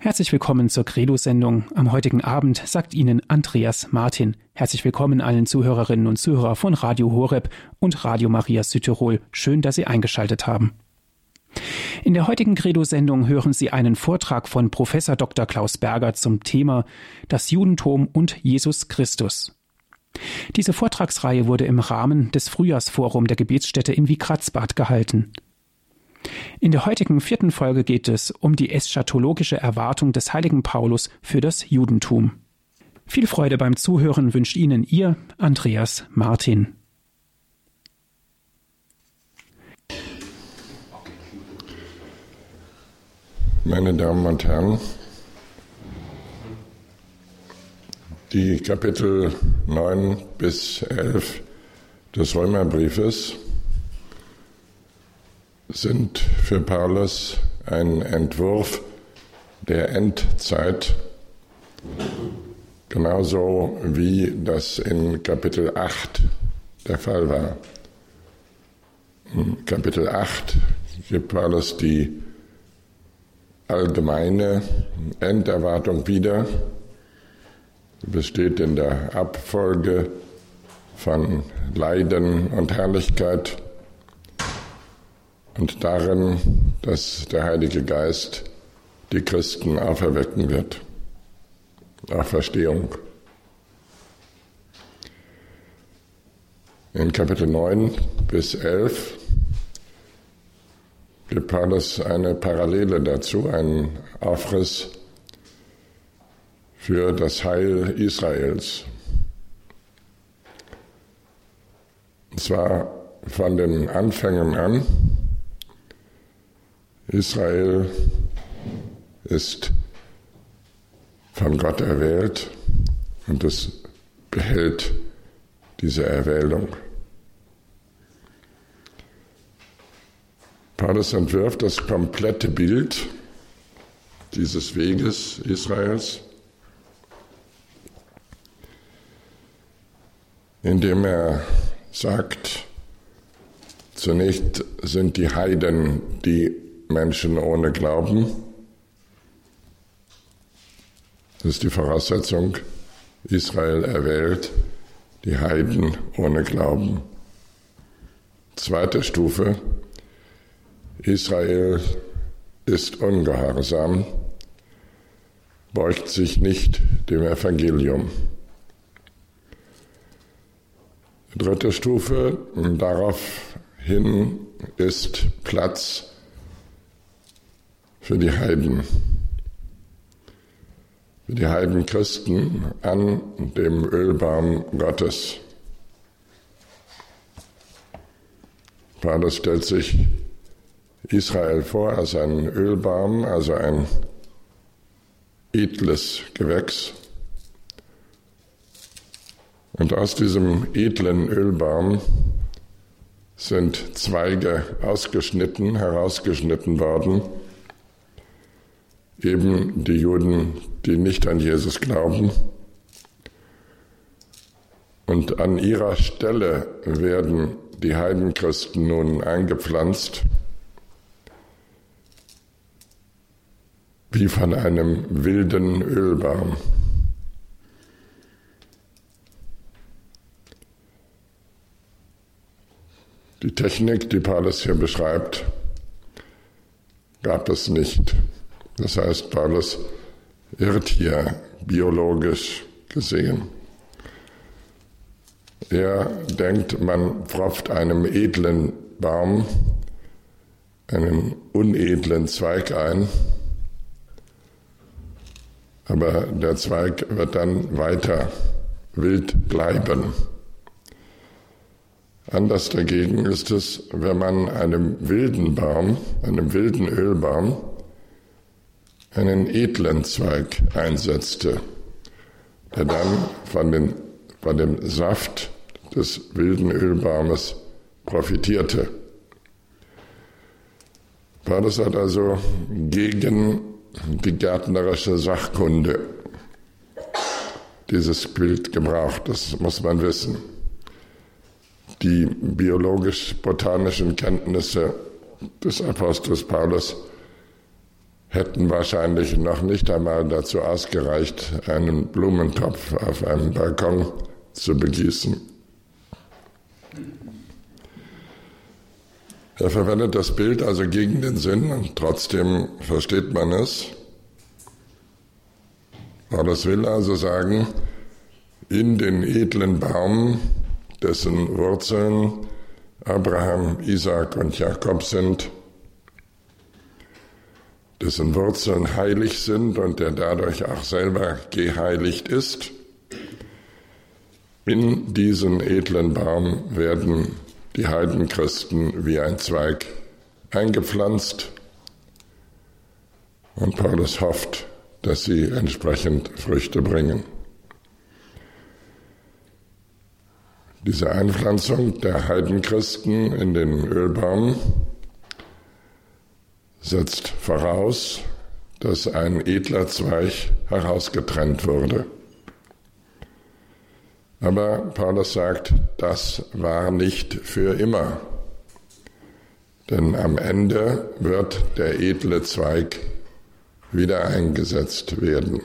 Herzlich willkommen zur Credo-Sendung. Am heutigen Abend sagt Ihnen Andreas Martin. Herzlich willkommen allen Zuhörerinnen und Zuhörer von Radio Horeb und Radio Maria Südtirol. Schön, dass Sie eingeschaltet haben. In der heutigen Credo-Sendung hören Sie einen Vortrag von Professor Dr. Klaus Berger zum Thema Das Judentum und Jesus Christus. Diese Vortragsreihe wurde im Rahmen des Frühjahrsforum der Gebetsstätte in Wiegratzbad gehalten. In der heutigen vierten Folge geht es um die eschatologische Erwartung des heiligen Paulus für das Judentum. Viel Freude beim Zuhören wünscht Ihnen Ihr Andreas Martin. Meine Damen und Herren, die Kapitel 9 bis 11 des Römerbriefes sind für Paulus ein Entwurf der Endzeit, genauso wie das in Kapitel 8 der Fall war. In Kapitel 8 gibt Paulus die allgemeine Enderwartung wieder, besteht in der Abfolge von Leiden und Herrlichkeit und darin, dass der Heilige Geist die Christen auferwecken wird. Auferstehung. In Kapitel 9 bis 11 gibt Paulus eine Parallele dazu, einen Aufriss für das Heil Israels. Und zwar von den Anfängen an, Israel ist von Gott erwählt und es behält diese Erwählung. Paulus entwirft das komplette Bild dieses Weges Israels, indem er sagt, zunächst sind die Heiden die Menschen ohne Glauben. Das ist die Voraussetzung. Israel erwählt die Heiden ohne Glauben. Zweite Stufe. Israel ist ungehorsam, beugt sich nicht dem Evangelium. Dritte Stufe, daraufhin ist Platz für die Heiden, für die Heidenchristen an dem Ölbaum Gottes. Paulus stellt sich Israel vor als einen Ölbaum, also ein edles Gewächs. Und aus diesem edlen Ölbaum sind Zweige ausgeschnitten, herausgeschnitten worden, eben die Juden, die nicht an Jesus glauben. Und an ihrer Stelle werden die Heidenchristen nun eingepflanzt, wie von einem wilden Ölbaum. Die Technik, die Paulus hier beschreibt, gab es nicht. Das heißt, Paulus irrt hier biologisch gesehen. Er denkt, man pfropft einem edlen Baum einen unedlen Zweig ein, aber der Zweig wird dann weiter wild bleiben. Anders dagegen ist es, wenn man einem wilden Baum, einem wilden Ölbaum, einen edlen Zweig einsetzte, der dann von, den, von dem Saft des wilden Ölbaumes profitierte. Paulus hat also gegen die gärtnerische Sachkunde dieses Bild gebraucht, das muss man wissen. Die biologisch-botanischen Kenntnisse des Apostels Paulus hätten wahrscheinlich noch nicht einmal dazu ausgereicht, einen Blumentopf auf einem Balkon zu begießen. Er verwendet das Bild also gegen den Sinn und trotzdem versteht man es. Paulus will also sagen, in den edlen Baum, dessen Wurzeln Abraham, Isaac und Jakob sind, dessen Wurzeln heilig sind und der dadurch auch selber geheiligt ist. In diesen edlen Baum werden die Heidenchristen wie ein Zweig eingepflanzt und Paulus hofft, dass sie entsprechend Früchte bringen. Diese Einpflanzung der Heidenchristen in den Ölbaum setzt voraus, dass ein edler Zweig herausgetrennt wurde. Aber Paulus sagt, das war nicht für immer. Denn am Ende wird der edle Zweig wieder eingesetzt werden.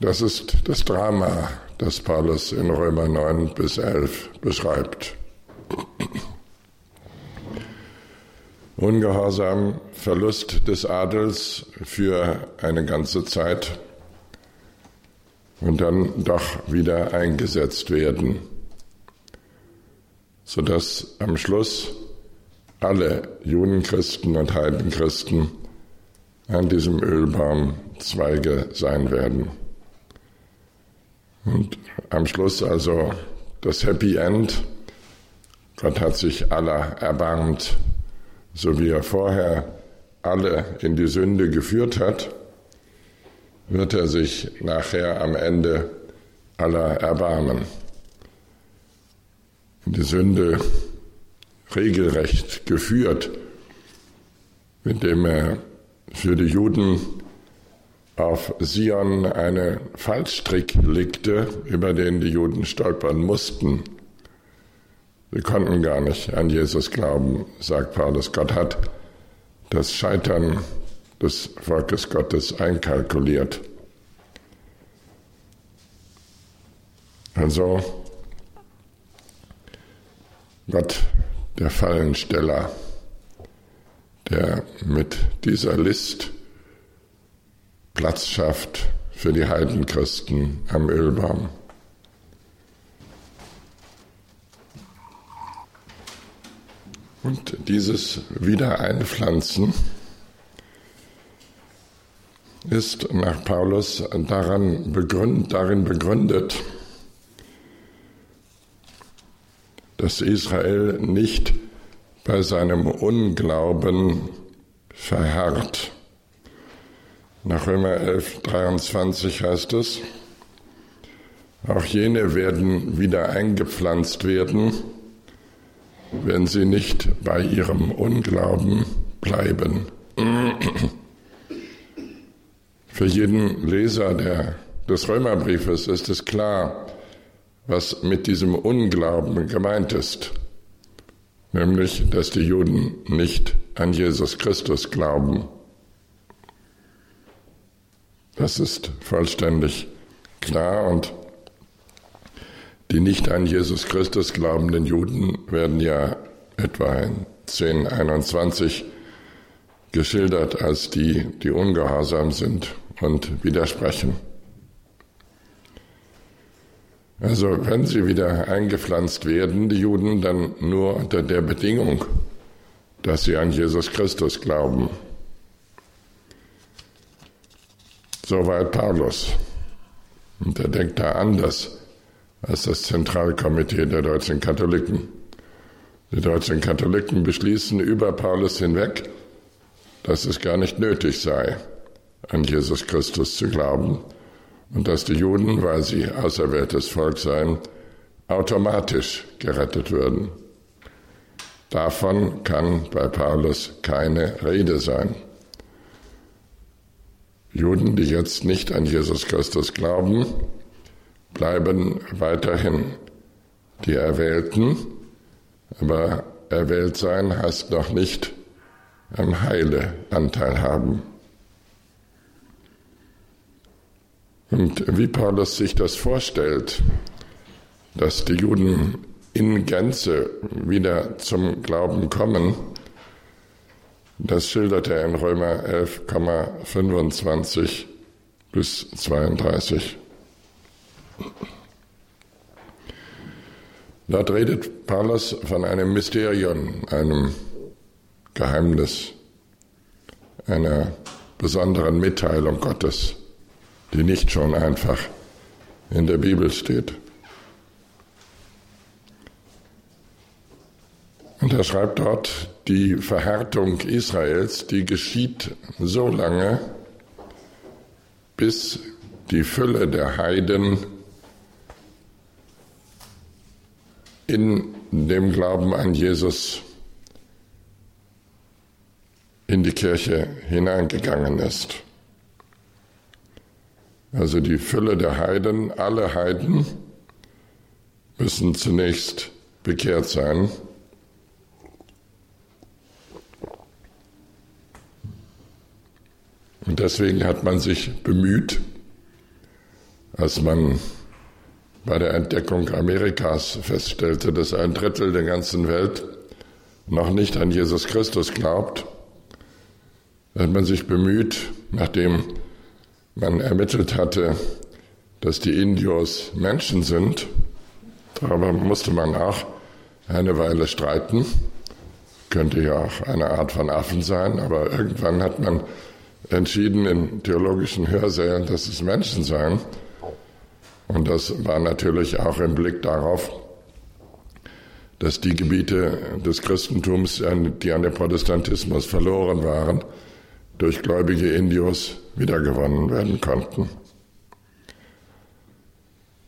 Das ist das Drama, das Paulus in Römer 9 bis 11 beschreibt. Ungehorsam, Verlust des Adels für eine ganze Zeit und dann doch wieder eingesetzt werden, sodass am Schluss alle Judenchristen und Heidenchristen an diesem Ölbaum Zweige sein werden. Und am Schluss also das Happy End. Gott hat sich aller erbarmt, so wie er vorher alle in die Sünde geführt hat, wird er sich nachher am Ende aller erbarmen. In die Sünde regelrecht geführt, indem er für die Juden auf Sion einen Fallstrick legte, über den die Juden stolpern mussten. Sie konnten gar nicht an Jesus glauben, sagt Paulus. Gott hat das Scheitern des Volkes Gottes einkalkuliert. Also Gott, der Fallensteller, der mit dieser List Platz schafft für die Heidenchristen am Ölbaum. Und dieses Wiedereinpflanzen ist nach Paulus daran begründet, darin begründet, dass Israel nicht bei seinem Unglauben verharrt. Nach Römer 11, 23 heißt es, auch jene werden wieder eingepflanzt werden, wenn sie nicht bei ihrem Unglauben bleiben. Für jeden Leser der, des Römerbriefes ist es klar, was mit diesem Unglauben gemeint ist, nämlich dass die Juden nicht an Jesus Christus glauben. Das ist vollständig klar und die nicht an Jesus Christus glaubenden Juden werden ja etwa in 1021 geschildert als die, die ungehorsam sind und widersprechen. Also wenn sie wieder eingepflanzt werden, die Juden, dann nur unter der Bedingung, dass sie an Jesus Christus glauben. Soweit Paulus. Und er denkt da anders als das Zentralkomitee der deutschen Katholiken. Die deutschen Katholiken beschließen über Paulus hinweg, dass es gar nicht nötig sei, an Jesus Christus zu glauben und dass die Juden, weil sie auserwähltes Volk seien, automatisch gerettet würden. Davon kann bei Paulus keine Rede sein. Juden, die jetzt nicht an Jesus Christus glauben, bleiben weiterhin die Erwählten, aber erwählt sein heißt noch nicht am Heile Anteil haben. Und wie Paulus sich das vorstellt, dass die Juden in Gänze wieder zum Glauben kommen, das schildert er in Römer 11,25 bis 32. Dort redet Paulus von einem Mysterium, einem Geheimnis, einer besonderen Mitteilung Gottes, die nicht schon einfach in der Bibel steht. Und er schreibt dort, die Verhärtung Israels, die geschieht so lange, bis die Fülle der Heiden in dem Glauben an Jesus in die Kirche hineingegangen ist. Also die Fülle der Heiden, alle Heiden müssen zunächst bekehrt sein. Und deswegen hat man sich bemüht, als man bei der Entdeckung Amerikas feststellte, dass ein Drittel der ganzen Welt noch nicht an Jesus Christus glaubt, hat man sich bemüht, nachdem man ermittelt hatte, dass die Indios Menschen sind, darüber musste man auch eine Weile streiten, könnte ja auch eine Art von Affen sein, aber irgendwann hat man entschieden in theologischen Hörsälen, dass es Menschen seien. Und das war natürlich auch im Blick darauf, dass die Gebiete des Christentums, die an den Protestantismus verloren waren, durch gläubige Indios wiedergewonnen werden konnten.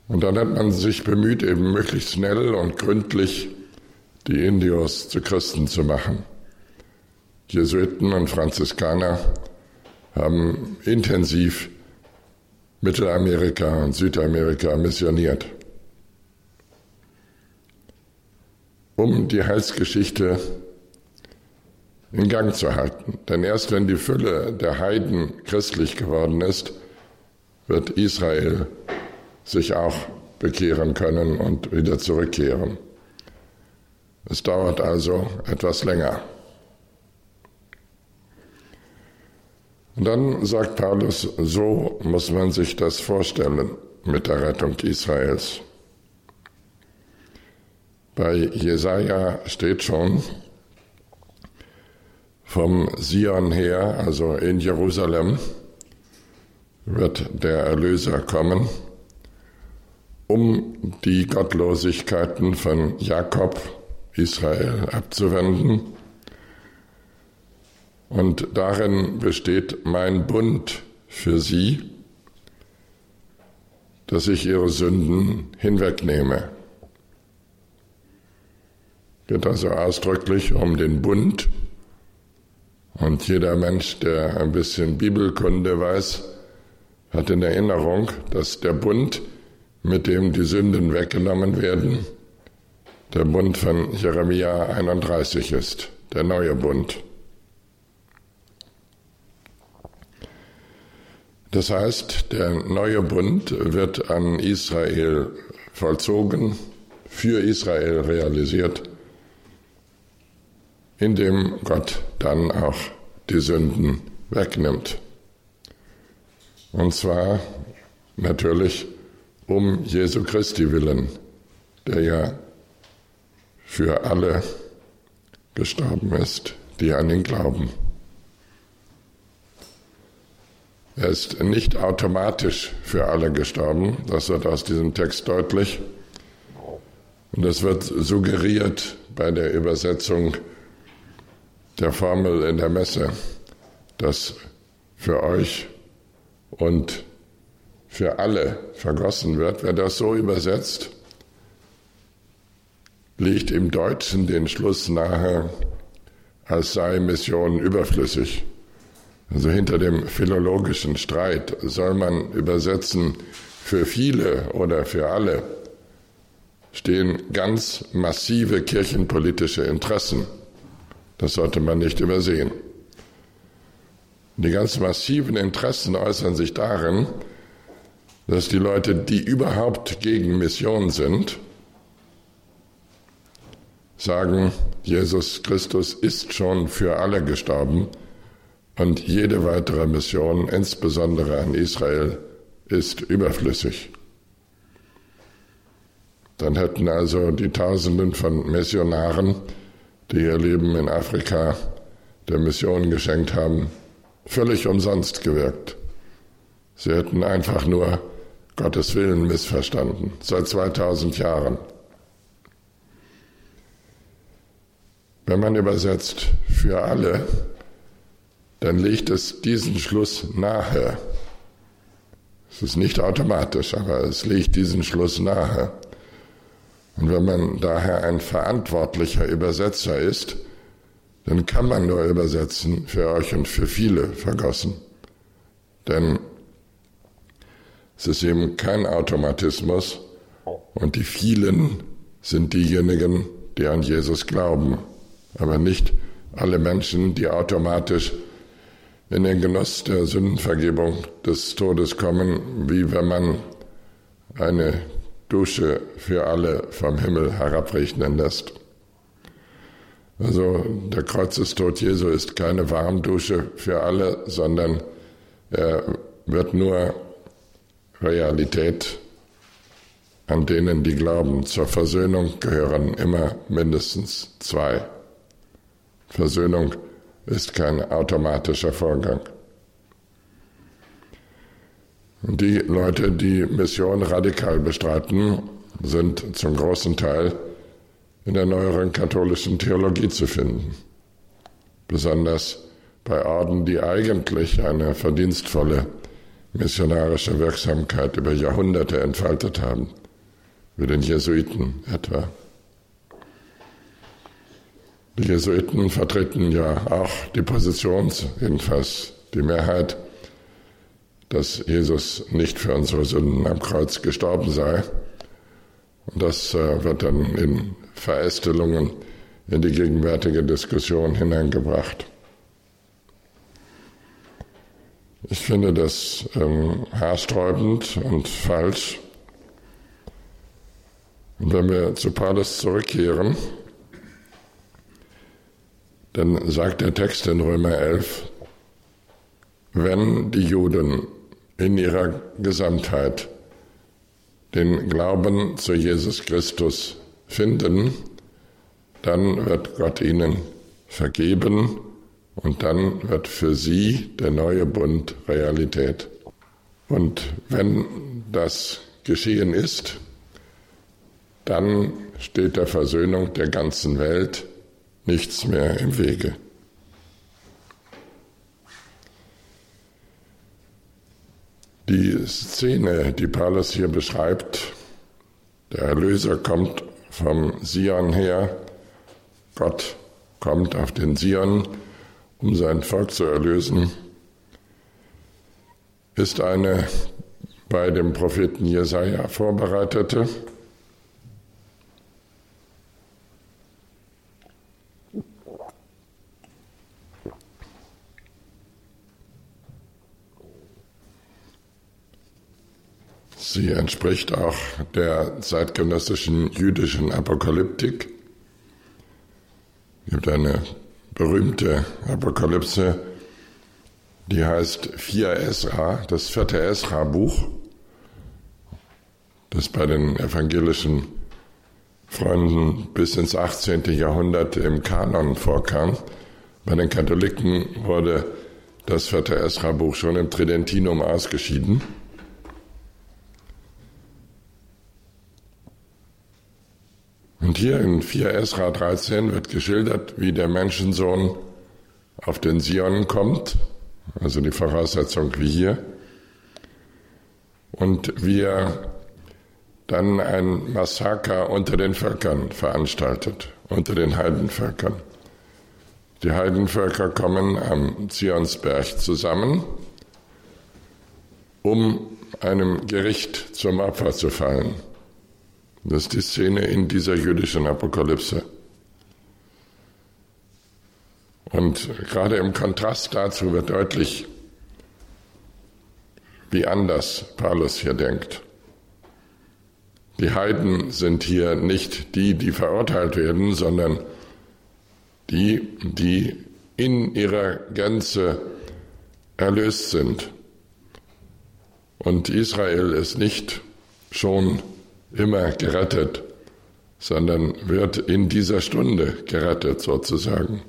Und dann hat man sich bemüht, eben möglichst schnell und gründlich die Indios zu Christen zu machen. Jesuiten und Franziskaner haben intensiv Mittelamerika und Südamerika missioniert, um die Heilsgeschichte in Gang zu halten. Denn erst wenn die Fülle der Heiden christlich geworden ist, wird Israel sich auch bekehren können und wieder zurückkehren. Es dauert also etwas länger. Dann sagt Paulus, so muss man sich das vorstellen mit der Rettung Israels. Bei Jesaja steht schon, vom Sion her, also in Jerusalem, wird der Erlöser kommen, um die Gottlosigkeiten von Jakob, Israel abzuwenden und darin besteht mein Bund für sie, dass ich ihre Sünden hinwegnehme. Geht also ausdrücklich um den Bund. Und jeder Mensch, der ein bisschen Bibelkunde weiß, hat in Erinnerung, dass der Bund, mit dem die Sünden weggenommen werden, der Bund von Jeremia 31 ist, der neue Bund. Das heißt, der neue Bund wird an Israel vollzogen, für Israel realisiert, indem Gott dann auch die Sünden wegnimmt. Und zwar natürlich um Jesu Christi willen, der ja für alle gestorben ist, die an ihn glauben. Er ist nicht automatisch für alle gestorben, das wird aus diesem Text deutlich. Und es wird suggeriert bei der Übersetzung der Formel in der Messe, dass für euch und für alle vergossen wird. Wer das so übersetzt, liegt im Deutschen den Schluss nahe, als sei Mission überflüssig. Also hinter dem philologischen Streit soll man übersetzen, für viele oder für alle stehen ganz massive kirchenpolitische Interessen. Das sollte man nicht übersehen. Die ganz massiven Interessen äußern sich darin, dass die Leute, die überhaupt gegen Mission sind, sagen, Jesus Christus ist schon für alle gestorben und jede weitere Mission, insbesondere an Israel, ist überflüssig. Dann hätten also die Tausenden von Missionaren, die ihr Leben in Afrika der Mission geschenkt haben, völlig umsonst gewirkt. Sie hätten einfach nur Gottes Willen missverstanden, seit 2000 Jahren. Wenn man übersetzt für alle, dann legt es diesen Schluss nahe. Es ist nicht automatisch, aber es legt diesen Schluss nahe. Und wenn man daher ein verantwortlicher Übersetzer ist, dann kann man nur übersetzen für euch und für viele vergossen. Denn es ist eben kein Automatismus und die vielen sind diejenigen, die an Jesus glauben, aber nicht alle Menschen, die automatisch in den Genuss der Sündenvergebung des Todes kommen, wie wenn man eine Dusche für alle vom Himmel herabrechnen lässt. Also der Kreuzestod Jesu ist keine Warmdusche für alle, sondern er wird nur Realität an denen, die glauben. Zur Versöhnung gehören immer mindestens zwei. Versöhnung ist kein automatischer Vorgang. Die Leute, die Mission radikal bestreiten, sind zum großen Teil in der neueren katholischen Theologie zu finden. Besonders bei Orden, die eigentlich eine verdienstvolle missionarische Wirksamkeit über Jahrhunderte entfaltet haben, wie den Jesuiten etwa. Die Jesuiten vertreten ja auch die Position, jedenfalls die Mehrheit, dass Jesus nicht für unsere Sünden am Kreuz gestorben sei. Und das äh, wird dann in Verästelungen in die gegenwärtige Diskussion hineingebracht. Ich finde das ähm, haarsträubend und falsch. Und wenn wir zu Paulus zurückkehren, dann sagt der Text in Römer 11, wenn die Juden in ihrer Gesamtheit den Glauben zu Jesus Christus finden, dann wird Gott ihnen vergeben und dann wird für sie der neue Bund Realität. Und wenn das geschehen ist, dann steht der Versöhnung der ganzen Welt nichts mehr im Wege. Die Szene, die Paulus hier beschreibt, der Erlöser kommt vom Sion her, Gott kommt auf den Sion, um sein Volk zu erlösen, ist eine bei dem Propheten Jesaja vorbereitete Sie entspricht auch der zeitgenössischen jüdischen Apokalyptik. Es gibt eine berühmte Apokalypse, die heißt 4 Esra, das vierte Esra-Buch, das bei den evangelischen Freunden bis ins 18. Jahrhundert im Kanon vorkam. Bei den Katholiken wurde das vierte Esra-Buch schon im Tridentinum ausgeschieden. Und hier in 4 Esra 13 wird geschildert, wie der Menschensohn auf den Sion kommt, also die Voraussetzung wie hier, und wie er dann ein Massaker unter den Völkern veranstaltet, unter den Heidenvölkern. Die Heidenvölker kommen am Zionsberg zusammen, um einem Gericht zum Opfer zu fallen. Das ist die Szene in dieser jüdischen Apokalypse. Und gerade im Kontrast dazu wird deutlich, wie anders Paulus hier denkt. Die Heiden sind hier nicht die, die verurteilt werden, sondern die, die in ihrer Gänze erlöst sind. Und Israel ist nicht schon immer gerettet, sondern wird in dieser Stunde gerettet sozusagen.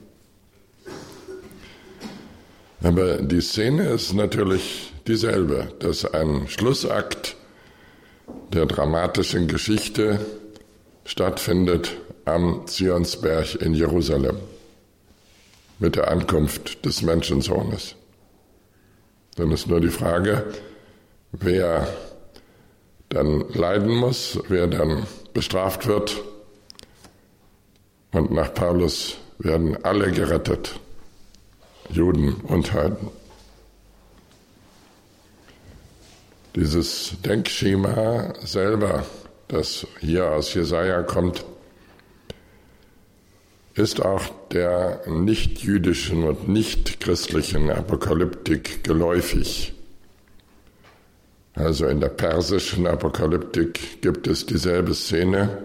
Aber die Szene ist natürlich dieselbe, dass ein Schlussakt der dramatischen Geschichte stattfindet am Zionsberg in Jerusalem mit der Ankunft des Menschensohnes. Dann ist nur die Frage, wer dann leiden muss, wer dann bestraft wird. Und nach Paulus werden alle gerettet, Juden und Heiden. Dieses Denkschema selber, das hier aus Jesaja kommt, ist auch der nicht-jüdischen und nicht-christlichen Apokalyptik geläufig. Also in der persischen Apokalyptik gibt es dieselbe Szene,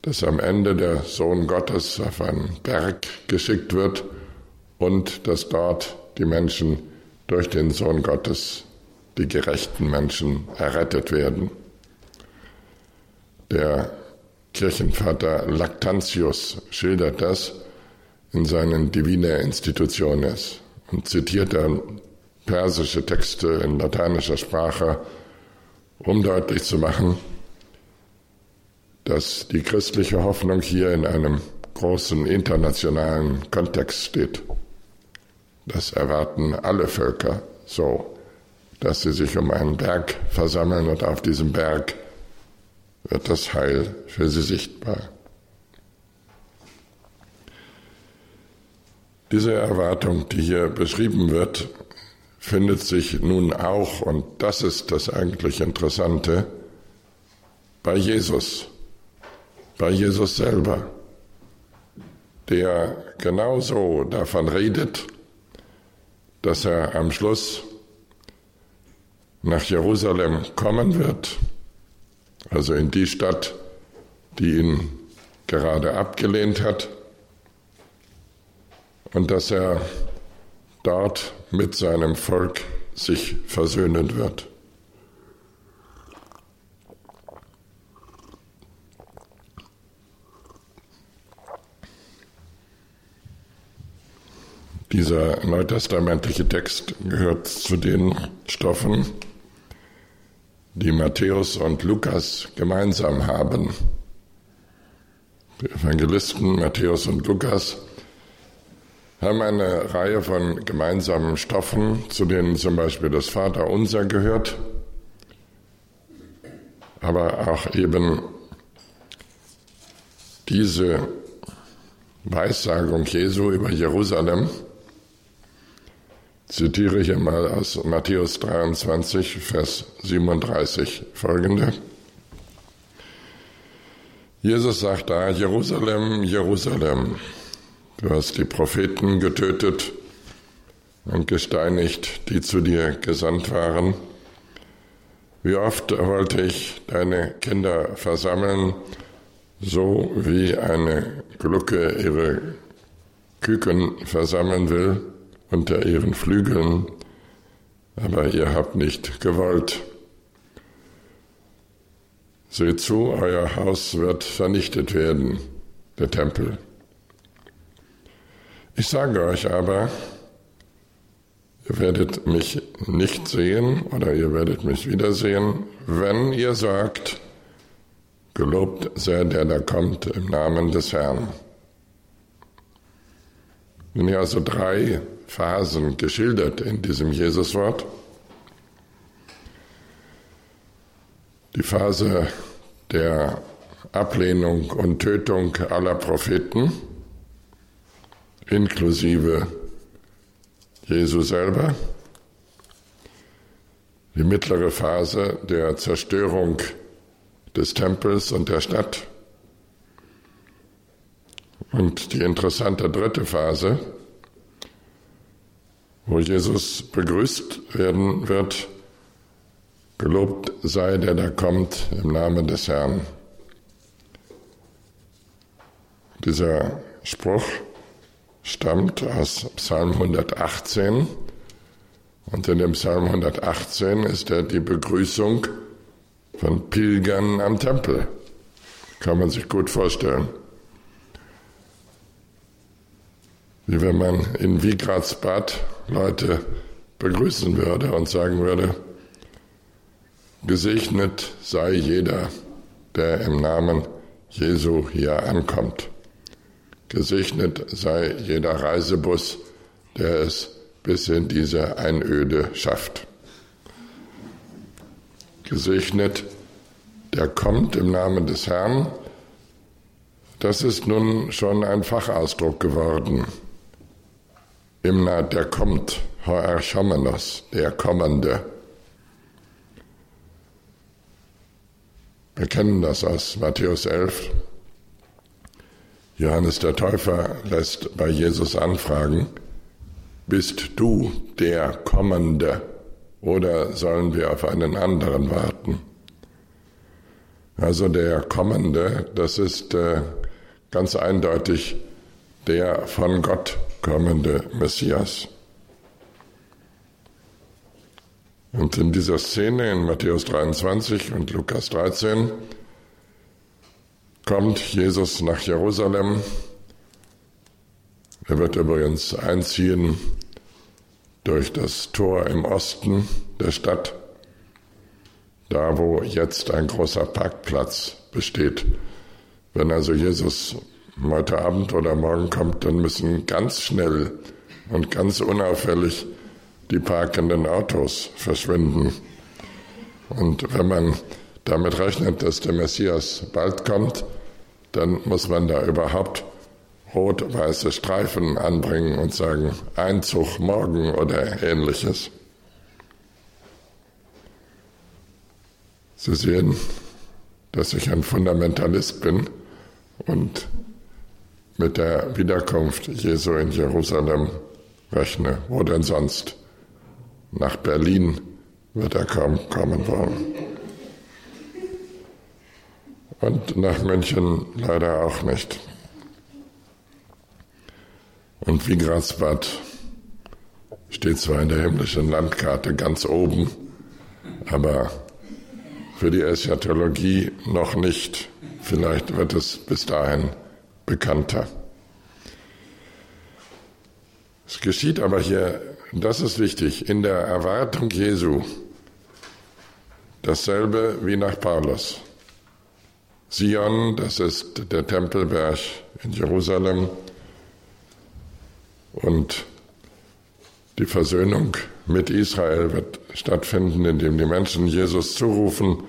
dass am Ende der Sohn Gottes auf einen Berg geschickt wird und dass dort die Menschen durch den Sohn Gottes, die gerechten Menschen, errettet werden. Der Kirchenvater Lactantius schildert das in seinen Divina Institutiones und zitiert dann persische Texte in lateinischer Sprache, um deutlich zu machen, dass die christliche Hoffnung hier in einem großen internationalen Kontext steht. Das erwarten alle Völker so, dass sie sich um einen Berg versammeln und auf diesem Berg wird das Heil für sie sichtbar. Diese Erwartung, die hier beschrieben wird, findet sich nun auch, und das ist das eigentlich Interessante, bei Jesus, bei Jesus selber, der genauso davon redet, dass er am Schluss nach Jerusalem kommen wird, also in die Stadt, die ihn gerade abgelehnt hat, und dass er dort mit seinem Volk sich versöhnen wird. Dieser neutestamentliche Text gehört zu den Stoffen, die Matthäus und Lukas gemeinsam haben. Die Evangelisten Matthäus und Lukas haben eine Reihe von gemeinsamen Stoffen, zu denen zum Beispiel das Vaterunser gehört, aber auch eben diese Weissagung Jesu über Jerusalem. Zitiere ich mal aus Matthäus 23, Vers 37 folgende. Jesus sagt da, Jerusalem, Jerusalem, Du hast die Propheten getötet und gesteinigt, die zu dir gesandt waren. Wie oft wollte ich deine Kinder versammeln, so wie eine Glucke ihre Küken versammeln will unter ihren Flügeln, aber ihr habt nicht gewollt. Seht zu, euer Haus wird vernichtet werden, der Tempel. Ich sage euch aber, ihr werdet mich nicht sehen oder ihr werdet mich wiedersehen, wenn ihr sagt, gelobt sei der, der kommt im Namen des Herrn. Sind hier also drei Phasen geschildert in diesem Jesuswort. Die Phase der Ablehnung und Tötung aller Propheten inklusive Jesu selber, die mittlere Phase der Zerstörung des Tempels und der Stadt, Und die interessante dritte Phase, wo Jesus begrüßt werden wird, gelobt sei der da kommt im Namen des Herrn. Dieser Spruch stammt aus Psalm 118 und in dem Psalm 118 ist er die Begrüßung von Pilgern am Tempel. Kann man sich gut vorstellen. Wie wenn man in Wigradsbad Leute begrüßen würde und sagen würde, gesegnet sei jeder, der im Namen Jesu hier ankommt. Gesegnet sei jeder Reisebus, der es bis in diese Einöde schafft. Gesegnet, der kommt im Namen des Herrn. Das ist nun schon ein Fachausdruck geworden. Imna, der kommt, Hoerchomenos, der Kommende. Wir kennen das aus Matthäus 11. Johannes der Täufer lässt bei Jesus anfragen, bist du der Kommende oder sollen wir auf einen anderen warten? Also der Kommende, das ist äh, ganz eindeutig der von Gott kommende Messias. Und in dieser Szene in Matthäus 23 und Lukas 13 kommt Jesus nach Jerusalem. Er wird übrigens einziehen durch das Tor im Osten der Stadt, da wo jetzt ein großer Parkplatz besteht. Wenn also Jesus heute Abend oder morgen kommt, dann müssen ganz schnell und ganz unauffällig die parkenden Autos verschwinden. Und wenn man damit rechnet, dass der Messias bald kommt, dann muss man da überhaupt rot-weiße Streifen anbringen und sagen Einzug morgen oder ähnliches. Sie sehen, dass ich ein Fundamentalist bin und mit der Wiederkunft Jesu in Jerusalem rechne. Wo denn sonst? Nach Berlin wird er kaum kommen wollen. Und nach München leider auch nicht. Und Wigradsbad steht zwar in der himmlischen Landkarte ganz oben, aber für die Eschatologie noch nicht. Vielleicht wird es bis dahin bekannter. Es geschieht aber hier, das ist wichtig, in der Erwartung Jesu dasselbe wie nach Paulus. Sion, das ist der Tempelberg in Jerusalem, und die Versöhnung mit Israel wird stattfinden, indem die Menschen Jesus zurufen,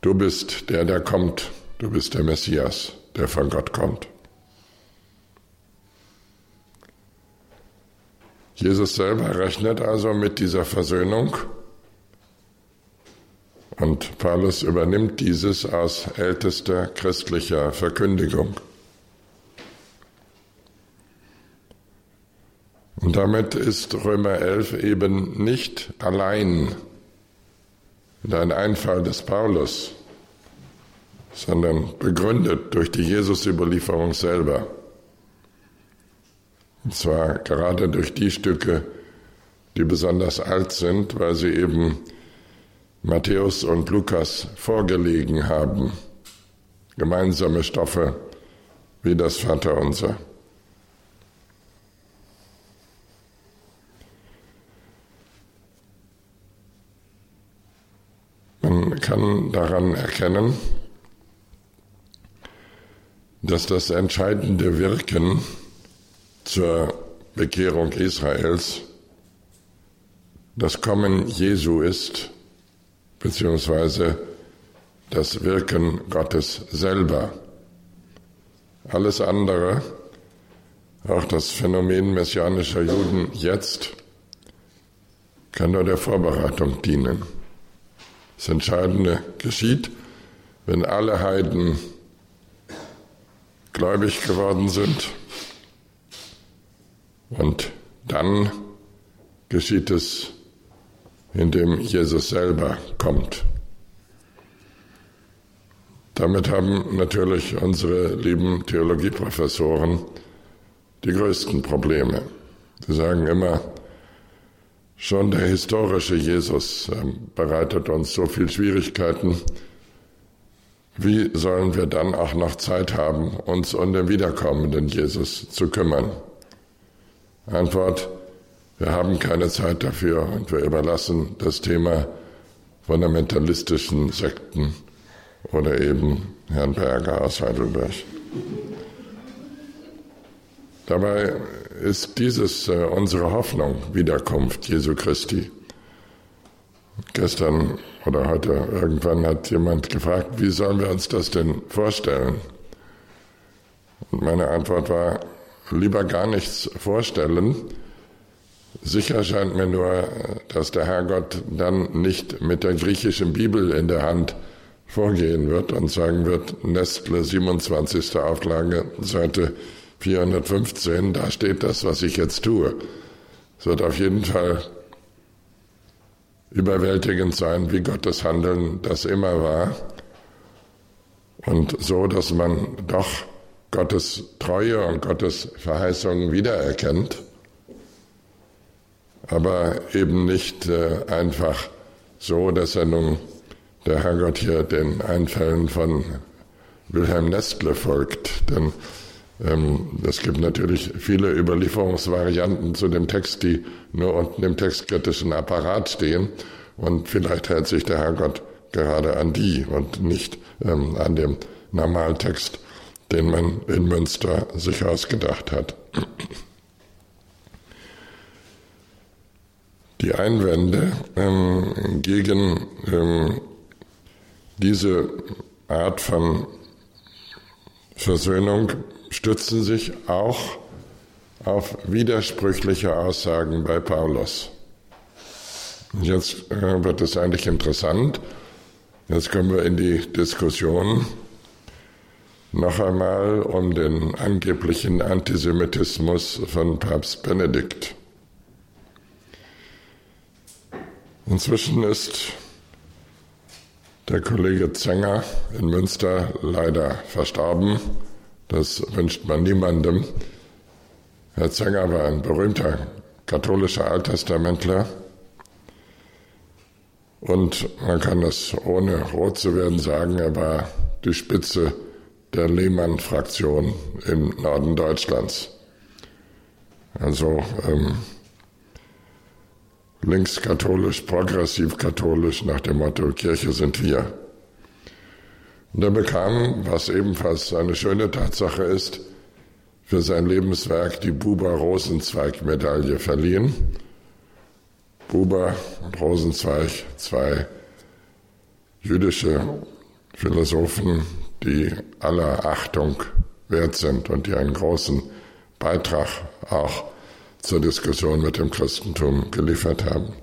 du bist der, der kommt, du bist der Messias, der von Gott kommt. Jesus selber rechnet also mit dieser Versöhnung und Paulus übernimmt dieses aus ältester christlicher Verkündigung. Und damit ist Römer 11 eben nicht allein ein Einfall des Paulus, sondern begründet durch die Jesus-Überlieferung selber. Und zwar gerade durch die Stücke, die besonders alt sind, weil sie eben Matthäus und Lukas vorgelegen haben. Gemeinsame Stoffe wie das Vaterunser. Man kann daran erkennen, dass das entscheidende Wirken zur Bekehrung Israels das Kommen Jesu ist, beziehungsweise das Wirken Gottes selber. Alles andere, auch das Phänomen messianischer Juden jetzt, kann nur der Vorbereitung dienen. Das Entscheidende geschieht, wenn alle Heiden gläubig geworden sind. Und dann geschieht es, indem Jesus selber kommt. Damit haben natürlich unsere lieben Theologieprofessoren die größten Probleme. Sie sagen immer, schon der historische Jesus ähm, bereitet uns so viel Schwierigkeiten. Wie sollen wir dann auch noch Zeit haben, uns um den wiederkommenden Jesus zu kümmern? Antwort, wir haben keine Zeit dafür und wir überlassen das Thema fundamentalistischen Sekten oder eben Herrn Berger aus Heidelberg. Dabei ist dieses äh, unsere Hoffnung, Wiederkunft Jesu Christi. Gestern oder heute irgendwann hat jemand gefragt, wie sollen wir uns das denn vorstellen? Und meine Antwort war, lieber gar nichts vorstellen. Sicher scheint mir nur, dass der Herrgott dann nicht mit der griechischen Bibel in der Hand vorgehen wird und sagen wird, Nestle 27. Auflage, Seite 415, da steht das, was ich jetzt tue. Es wird auf jeden Fall überwältigend sein, wie Gottes Handeln das immer war. Und so, dass man doch Gottes Treue und Gottes Verheißungen wiedererkennt, aber eben nicht äh, einfach so, dass er nun der Herrgott hier den Einfällen von Wilhelm Nestle folgt. Denn ähm, es gibt natürlich viele Überlieferungsvarianten zu dem Text, die nur unten im textkritischen Apparat stehen. Und vielleicht hält sich der Herrgott gerade an die und nicht ähm, an dem Normaltext, den man in Münster sich ausgedacht hat. Die Einwände ähm, gegen ähm, diese Art von Versöhnung stützen sich auch auf widersprüchliche Aussagen bei Paulus. Jetzt äh, wird es eigentlich interessant. Jetzt kommen wir in die Diskussion noch einmal um den angeblichen Antisemitismus von Papst Benedikt. Inzwischen ist der Kollege Zenger in Münster leider verstorben. Das wünscht man niemandem. Herr Zenger war ein berühmter katholischer Alttestamentler. Und man kann das ohne rot zu werden sagen, er war die Spitze der Lehmann-Fraktion im Norden Deutschlands. Also ähm, linkskatholisch, progressiv-katholisch nach dem Motto Kirche sind wir. Und er bekam, was ebenfalls eine schöne Tatsache ist, für sein Lebenswerk die Buber-Rosenzweig-Medaille verliehen. Buber und Rosenzweig, zwei jüdische Philosophen, die aller Achtung wert sind und die einen großen Beitrag auch zur Diskussion mit dem Christentum geliefert haben.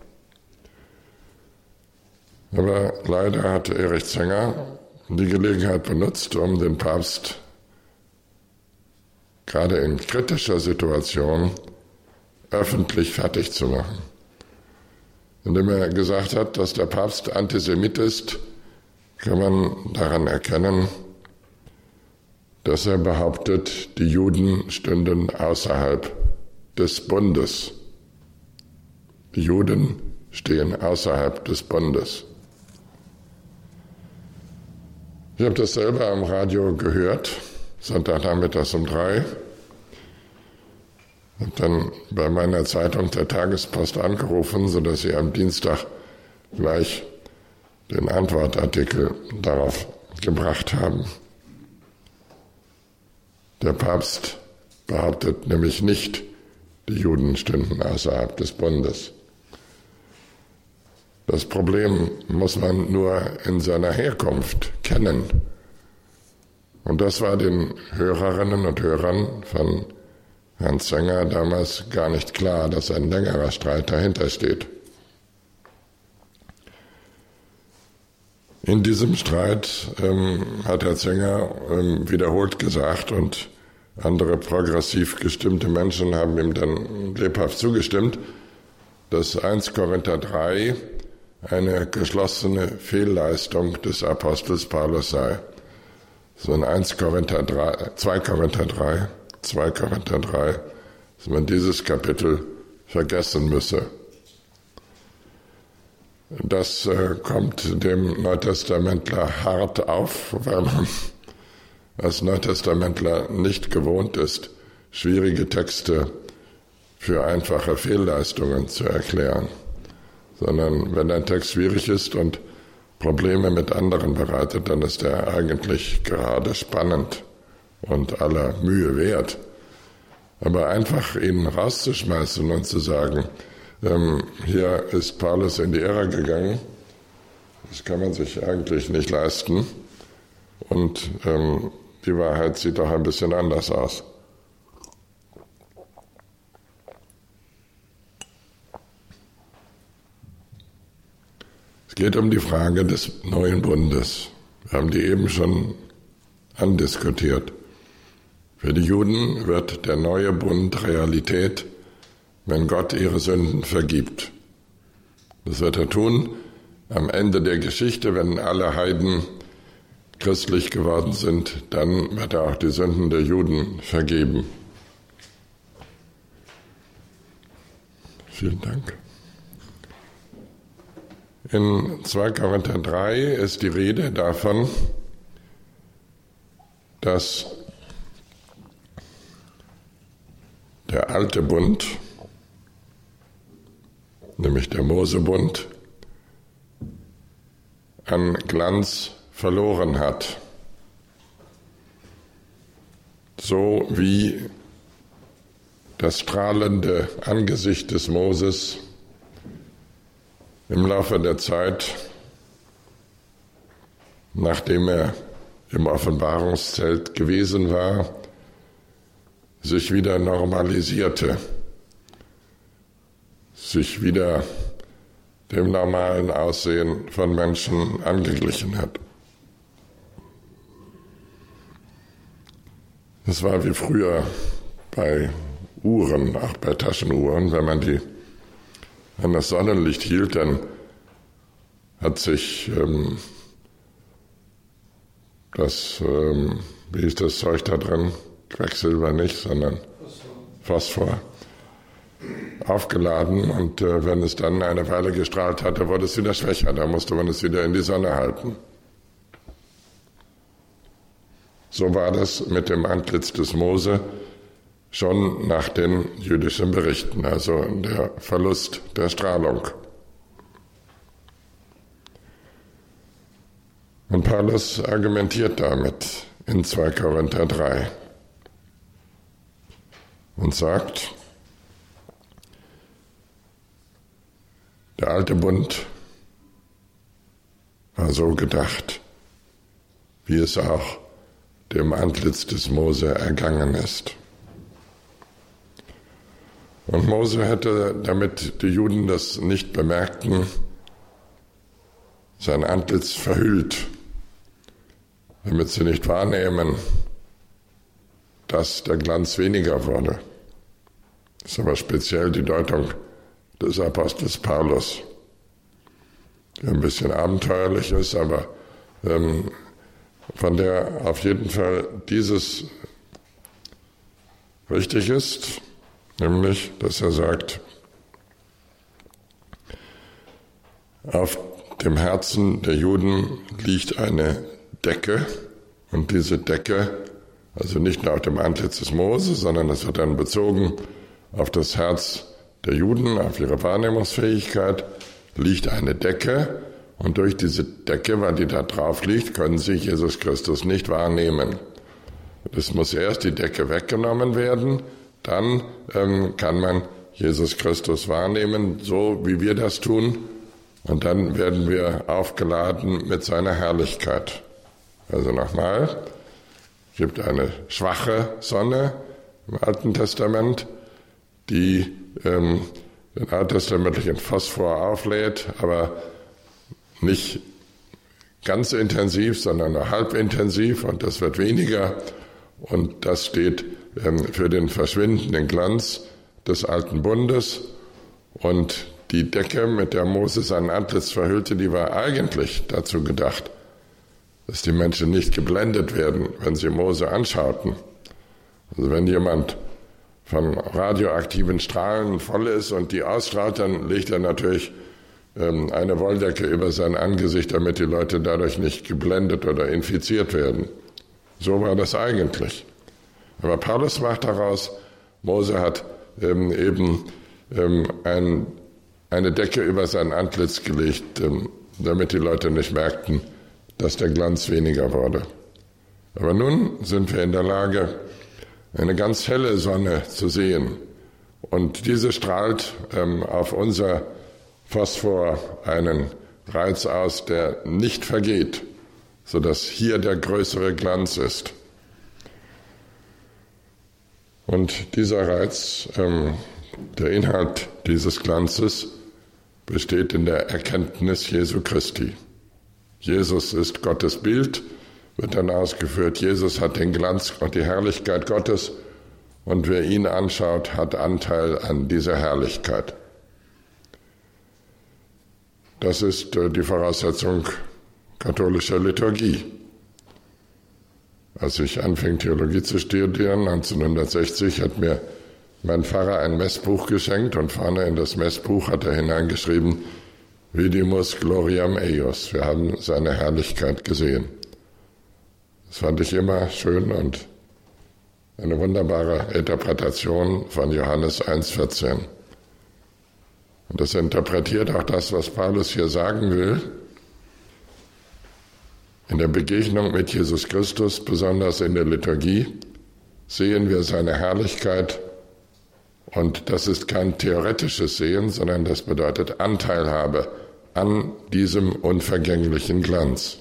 Aber leider hat Erich Zenger die Gelegenheit benutzt, um den Papst gerade in kritischer Situation öffentlich fertig zu machen. Indem er gesagt hat, dass der Papst Antisemit ist, kann man daran erkennen, dass er behauptet, die Juden stünden außerhalb des Bundes. Die Juden stehen außerhalb des Bundes. Ich habe das selber am Radio gehört, Sonntagnachmittags um drei. Habe dann bei meiner Zeitung der Tagespost angerufen, sodass sie am Dienstag gleich den Antwortartikel darauf gebracht haben. Der Papst behauptet nämlich nicht, die Juden stünden außerhalb des Bundes. Das Problem muss man nur in seiner Herkunft kennen. Und das war den Hörerinnen und Hörern von Herrn Zenger damals gar nicht klar, dass ein längerer Streit dahinter steht. In diesem Streit ähm, hat Herr Zenger ähm, wiederholt gesagt und andere progressiv gestimmte Menschen haben ihm dann lebhaft zugestimmt, dass 1 Korinther 3 eine geschlossene Fehlleistung des Apostels Paulus sei. So in 1 Korinther 3, 2 Korinther 3, 2 Korinther 3, dass man dieses Kapitel vergessen müsse. Das äh, kommt dem Neutestamentler hart auf, weil man als Neutestamentler nicht gewohnt ist, schwierige Texte für einfache Fehlleistungen zu erklären, sondern wenn ein Text schwierig ist und Probleme mit anderen bereitet, dann ist er eigentlich gerade spannend und aller Mühe wert. Aber einfach ihn rauszuschmeißen und zu sagen, ähm, hier ist Paulus in die Ära gegangen, das kann man sich eigentlich nicht leisten. Und ähm, die Wahrheit sieht doch ein bisschen anders aus. Es geht um die Frage des neuen Bundes. Wir haben die eben schon andiskutiert. Für die Juden wird der neue Bund Realität, wenn Gott ihre Sünden vergibt. Das wird er tun am Ende der Geschichte, wenn alle Heiden christlich geworden sind, dann wird er auch die Sünden der Juden vergeben. Vielen Dank. In 2 Korinther 3 ist die Rede davon, dass der alte Bund, nämlich der Mosebund, an Glanz verloren hat. So wie das strahlende Angesicht des Moses im Laufe der Zeit, nachdem er im Offenbarungszelt gewesen war, sich wieder normalisierte, sich wieder dem normalen Aussehen von Menschen angeglichen hat. Das war wie früher bei Uhren, auch bei Taschenuhren, wenn man die an das Sonnenlicht hielt, dann hat sich ähm, das, ähm, wie ist das Zeug da drin? Quecksilber nicht, sondern Phosphor aufgeladen und äh, wenn es dann eine Weile gestrahlt hatte, wurde es wieder schwächer. Da musste man es wieder in die Sonne halten. So war das mit dem Antlitz des Mose schon nach den jüdischen Berichten, also der Verlust der Strahlung. Und Paulus argumentiert damit in 2 Korinther 3 und sagt, der alte Bund war so gedacht, wie es auch dem Antlitz des Mose ergangen ist. Und Mose hätte, damit die Juden das nicht bemerkten, sein Antlitz verhüllt, damit sie nicht wahrnehmen, dass der Glanz weniger wurde. Das ist aber speziell die Deutung des Apostels Paulus, die ein bisschen abenteuerlich ist, aber ähm, von der auf jeden Fall dieses richtig ist, nämlich, dass er sagt, auf dem Herzen der Juden liegt eine Decke und diese Decke, also nicht nur auf dem Antlitz des Moses, sondern das wird dann bezogen auf das Herz der Juden, auf ihre Wahrnehmungsfähigkeit, liegt eine Decke und durch diese Decke, weil die da drauf liegt, können sie Jesus Christus nicht wahrnehmen. Es muss erst die Decke weggenommen werden, dann ähm, kann man Jesus Christus wahrnehmen, so wie wir das tun. Und dann werden wir aufgeladen mit seiner Herrlichkeit. Also nochmal, es gibt eine schwache Sonne im Alten Testament, die ähm, den alttestamentlichen Phosphor auflädt, aber nicht ganz intensiv, sondern nur halb intensiv. Und das wird weniger. Und das steht ähm, für den verschwindenden Glanz des alten Bundes. Und die Decke, mit der Mose sein Antlitz verhüllte, die war eigentlich dazu gedacht, dass die Menschen nicht geblendet werden, wenn sie Mose anschauten. Also wenn jemand von radioaktiven Strahlen voll ist und die ausstrahlt, dann legt er natürlich ähm, eine Wolldecke über sein Angesicht, damit die Leute dadurch nicht geblendet oder infiziert werden. So war das eigentlich. Aber Paulus macht daraus, Mose hat ähm, eben ähm, ein, eine Decke über sein Antlitz gelegt, ähm, damit die Leute nicht merkten, dass der Glanz weniger wurde. Aber nun sind wir in der Lage, eine ganz helle Sonne zu sehen. Und diese strahlt ähm, auf unser Phosphor einen Reiz aus, der nicht vergeht, sodass hier der größere Glanz ist. Und dieser Reiz, ähm, der Inhalt dieses Glanzes, besteht in der Erkenntnis Jesu Christi. Jesus ist Gottes Bild, wird dann ausgeführt. Jesus hat den Glanz und die Herrlichkeit Gottes und wer ihn anschaut, hat Anteil an dieser Herrlichkeit. Das ist äh, die Voraussetzung katholischer Liturgie. Als ich anfing, Theologie zu studieren, 1960, hat mir mein Pfarrer ein Messbuch geschenkt und vorne in das Messbuch hat er hineingeschrieben, Vidimus gloriam eius. Wir haben seine Herrlichkeit gesehen. Das fand ich immer schön und eine wunderbare Interpretation von Johannes 1,14. Und das interpretiert auch das, was Paulus hier sagen will. In der Begegnung mit Jesus Christus, besonders in der Liturgie, sehen wir seine Herrlichkeit. Und das ist kein theoretisches Sehen, sondern das bedeutet Anteilhabe an diesem unvergänglichen Glanz.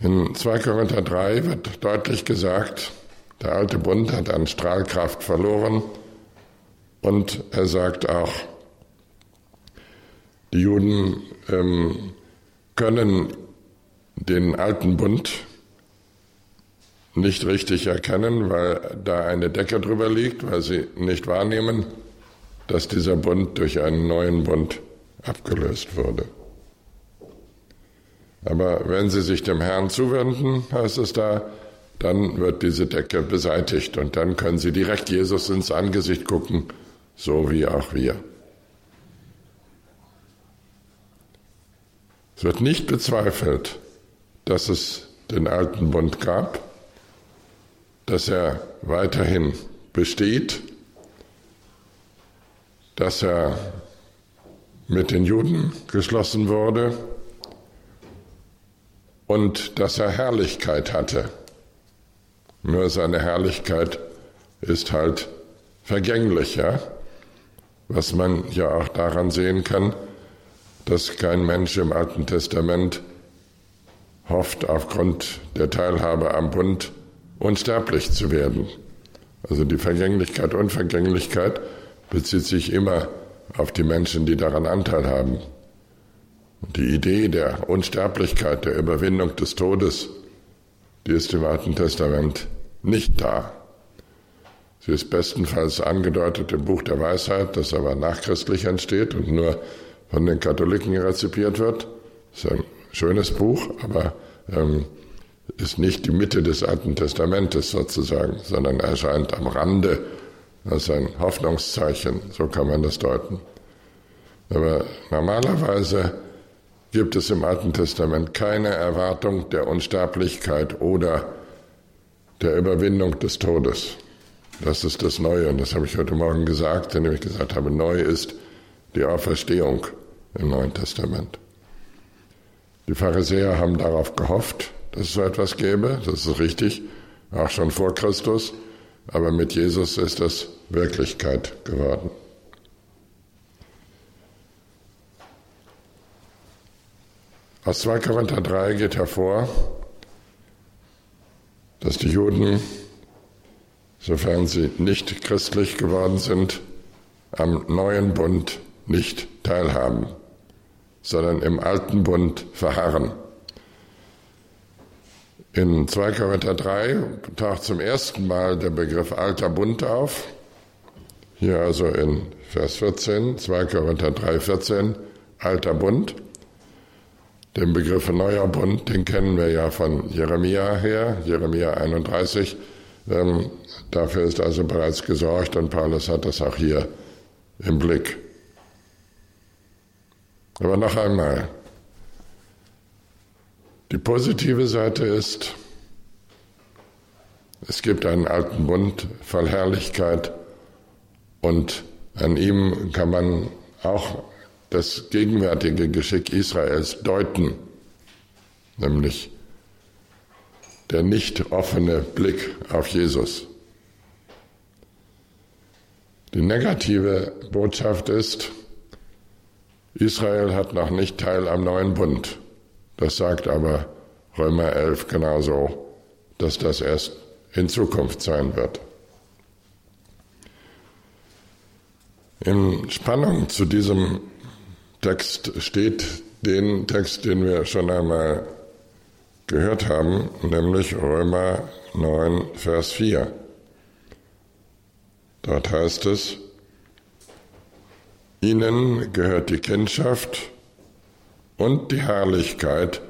In 2 Korinther 3 wird deutlich gesagt, der alte Bund hat an Strahlkraft verloren und er sagt auch, die Juden ähm, können den alten Bund nicht richtig erkennen, weil da eine Decke drüber liegt, weil sie nicht wahrnehmen, dass dieser Bund durch einen neuen Bund abgelöst wurde. Aber wenn sie sich dem Herrn zuwenden, heißt es da, dann wird diese Decke beseitigt und dann können sie direkt Jesus ins Angesicht gucken, so wie auch wir. Es wird nicht bezweifelt, dass es den alten Bund gab, dass er weiterhin besteht, dass er mit den Juden geschlossen wurde und dass er Herrlichkeit hatte. Nur seine Herrlichkeit ist halt vergänglich, ja? Was man ja auch daran sehen kann, dass kein Mensch im Alten Testament hofft, aufgrund der Teilhabe am Bund unsterblich zu werden. Also die Vergänglichkeit, Unvergänglichkeit bezieht sich immer auf die Menschen, die daran Anteil haben. Die Idee der Unsterblichkeit, der Überwindung des Todes, die ist im Alten Testament nicht da. Sie ist bestenfalls angedeutet im Buch der Weisheit, das aber nachchristlich entsteht und nur von den Katholiken rezipiert wird. Das ist ein schönes Buch, aber ähm, ist nicht die Mitte des Alten Testamentes sozusagen, sondern erscheint am Rande. Ist ein Hoffnungszeichen, so kann man das deuten. Aber normalerweise gibt es im Alten Testament keine Erwartung der Unsterblichkeit oder der Überwindung des Todes. Das ist das Neue und das habe ich heute Morgen gesagt, indem ich gesagt habe, neu ist die Auferstehung im Neuen Testament. Die Pharisäer haben darauf gehofft, dass es so etwas gäbe, das ist richtig, auch schon vor Christus, aber mit Jesus ist das Wirklichkeit geworden. Aus 2 Korinther 3 geht hervor, dass die Juden, sofern sie nicht christlich geworden sind, am neuen Bund nicht teilhaben. sondern im alten Bund verharren. In 2 Korinther 3 taucht zum ersten Mal der Begriff alter Bund auf. Hier also in Vers 14, 2 Korinther 3, 14, alter Bund. Den Begriff neuer Bund, den kennen wir ja von Jeremia her, Jeremia 31. Ähm, dafür ist also bereits gesorgt und Paulus hat das auch hier im Blick. Aber noch einmal, die positive Seite ist, es gibt einen alten Bund voll Herrlichkeit und an ihm kann man auch das gegenwärtige Geschick Israels deuten, nämlich der nicht offene Blick auf Jesus. Die negative Botschaft ist, Israel hat noch nicht Teil am neuen Bund. Das sagt aber Römer 11 genauso, dass das erst in Zukunft sein wird. In Spannung zu diesem Text steht den Text, den wir schon einmal gehört haben, nämlich Römer 9, Vers 4. Dort heißt es, Ihnen gehört die Kindschaft und die Herrlichkeit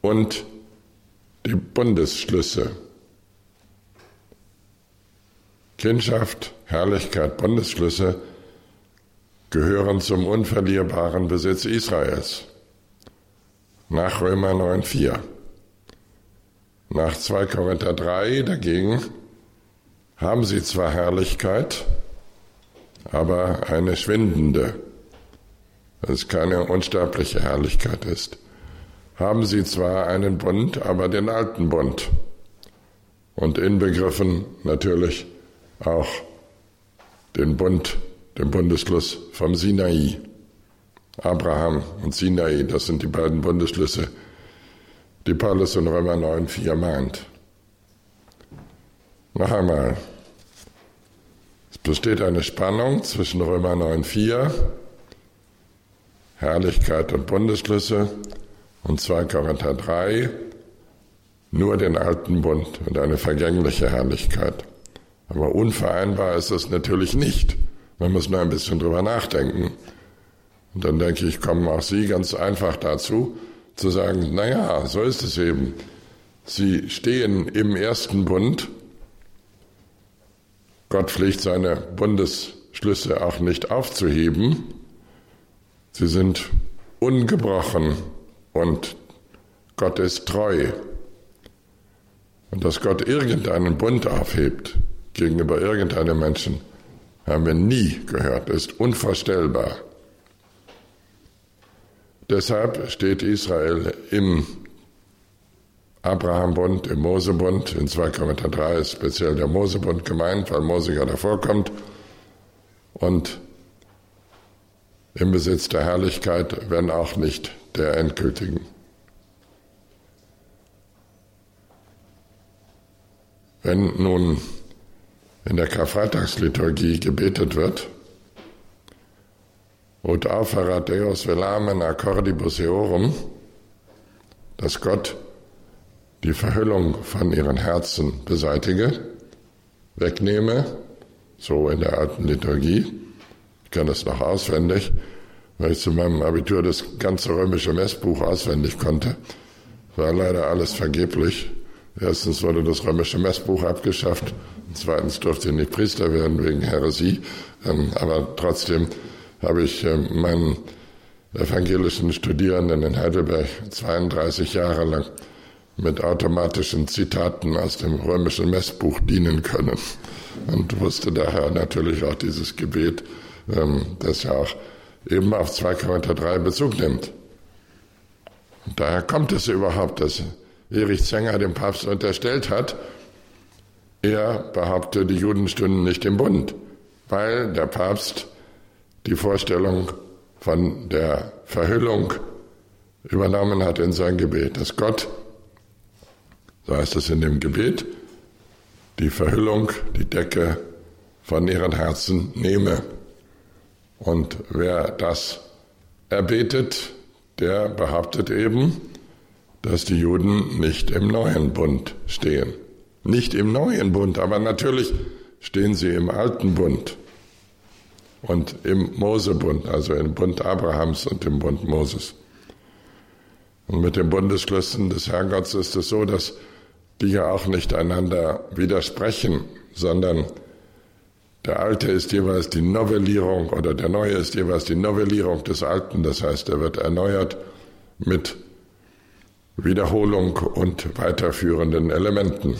und die Bundesschlüsse. Kindschaft, Herrlichkeit, Bundesschlüsse gehören zum unverlierbaren Besitz Israels. Nach Römer 9,4. Nach 2 Korinther 3 dagegen haben sie zwar Herrlichkeit, aber eine schwindende, weil es keine unsterbliche Herrlichkeit ist. Haben sie zwar einen Bund, aber den alten Bund. Und inbegriffen natürlich auch den Bund den Bundesschluss vom Sinai. Abraham und Sinai, das sind die beiden Bundesschlüsse, die Paulus in Römer 9, 4 meint. Noch einmal. Es besteht eine Spannung zwischen Römer 9, 4, Herrlichkeit und Bundesschlüsse, und 2 Korinther 3, nur den alten Bund und eine vergängliche Herrlichkeit. Aber unvereinbar ist es natürlich nicht. Man muss nur ein bisschen drüber nachdenken. Und dann denke ich, kommen auch Sie ganz einfach dazu, zu sagen, naja, so ist es eben. Sie stehen im ersten Bund. Gott pflegt seine Bundesschlüsse auch nicht aufzuheben. Sie sind ungebrochen und Gott ist treu. Und dass Gott irgendeinen Bund aufhebt gegenüber irgendeinem Menschen, haben wir nie gehört, ist unvorstellbar. Deshalb steht Israel im Abraham-Bund, im Mosebund, in 2 Korinther 3 ist speziell der Mosebund gemeint, weil Mose ja davor kommt, und im Besitz der Herrlichkeit, wenn auch nicht der endgültigen. Wenn nun in der Karfreitagsliturgie gebetet wird, Ut aufera Deus velamen accordibus eorum, dass Gott die Verhüllung von ihren Herzen beseitige, wegnehme, so in der alten Liturgie. Ich kann das noch auswendig, weil ich zu meinem Abitur das ganze römische Messbuch auswendig konnte. War leider alles vergeblich. Erstens wurde das römische Messbuch abgeschafft Zweitens durfte ich nicht Priester werden wegen Heresie, ähm, aber trotzdem habe ich ähm, meinen evangelischen Studierenden in Heidelberg 32 Jahre lang mit automatischen Zitaten aus dem römischen Messbuch dienen können und wusste daher natürlich auch dieses Gebet, ähm, das ja auch eben auf 2 Korinther 3 Bezug nimmt. Und daher kommt es überhaupt, dass Erich Zenger dem Papst unterstellt hat, er behauptet, die Juden stünden nicht im Bund, weil der Papst die Vorstellung von der Verhüllung übernommen hat in sein Gebet, dass Gott, so heißt es in dem Gebet, die Verhüllung, die Decke von ihren Herzen nehme. Und wer das erbetet, der behauptet eben, dass die Juden nicht im neuen Bund stehen. Nicht im neuen Bund, aber natürlich stehen sie im alten Bund und im Mosebund, also im Bund Abrahams und im Bund Moses. Und mit den Bundesschlüssen des Herrgotts ist es so, dass die ja auch nicht einander widersprechen, sondern der alte ist jeweils die Novellierung oder der neue ist jeweils die Novellierung des alten. Das heißt, er wird erneuert mit Wiederholung und weiterführenden Elementen.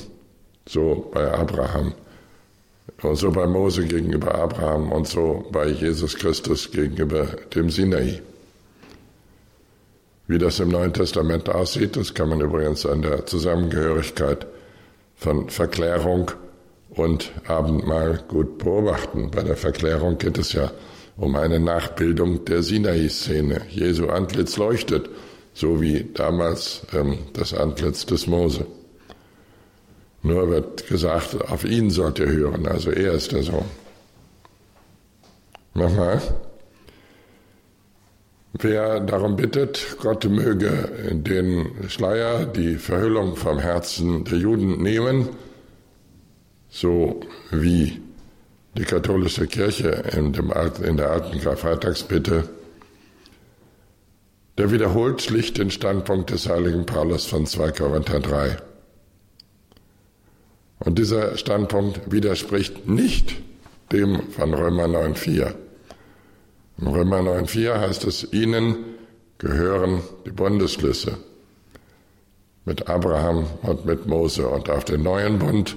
So bei Abraham, und so bei Mose gegenüber Abraham und so bei Jesus Christus gegenüber dem Sinai. Wie das im Neuen Testament aussieht, das kann man übrigens an der Zusammengehörigkeit von Verklärung und Abendmahl gut beobachten. Bei der Verklärung geht es ja um eine Nachbildung der Sinai-Szene. Jesu Antlitz leuchtet, so wie damals ähm, das Antlitz des Mose. Nur wird gesagt, auf ihn sollt ihr hören, also er ist der Sohn. Nochmal. Wer darum bittet, Gott möge den Schleier, die Verhüllung vom Herzen der Juden nehmen, so wie die katholische Kirche in, dem in der alten Karfreitagsbitte, der wiederholt schlicht den Standpunkt des heiligen Paulus von 2 Korinther 3. Und dieser Standpunkt widerspricht nicht dem von Römer 9.4. In Römer 9.4 heißt es, ihnen gehören die Bundesschlüsse mit Abraham und mit Mose und auf den neuen Bund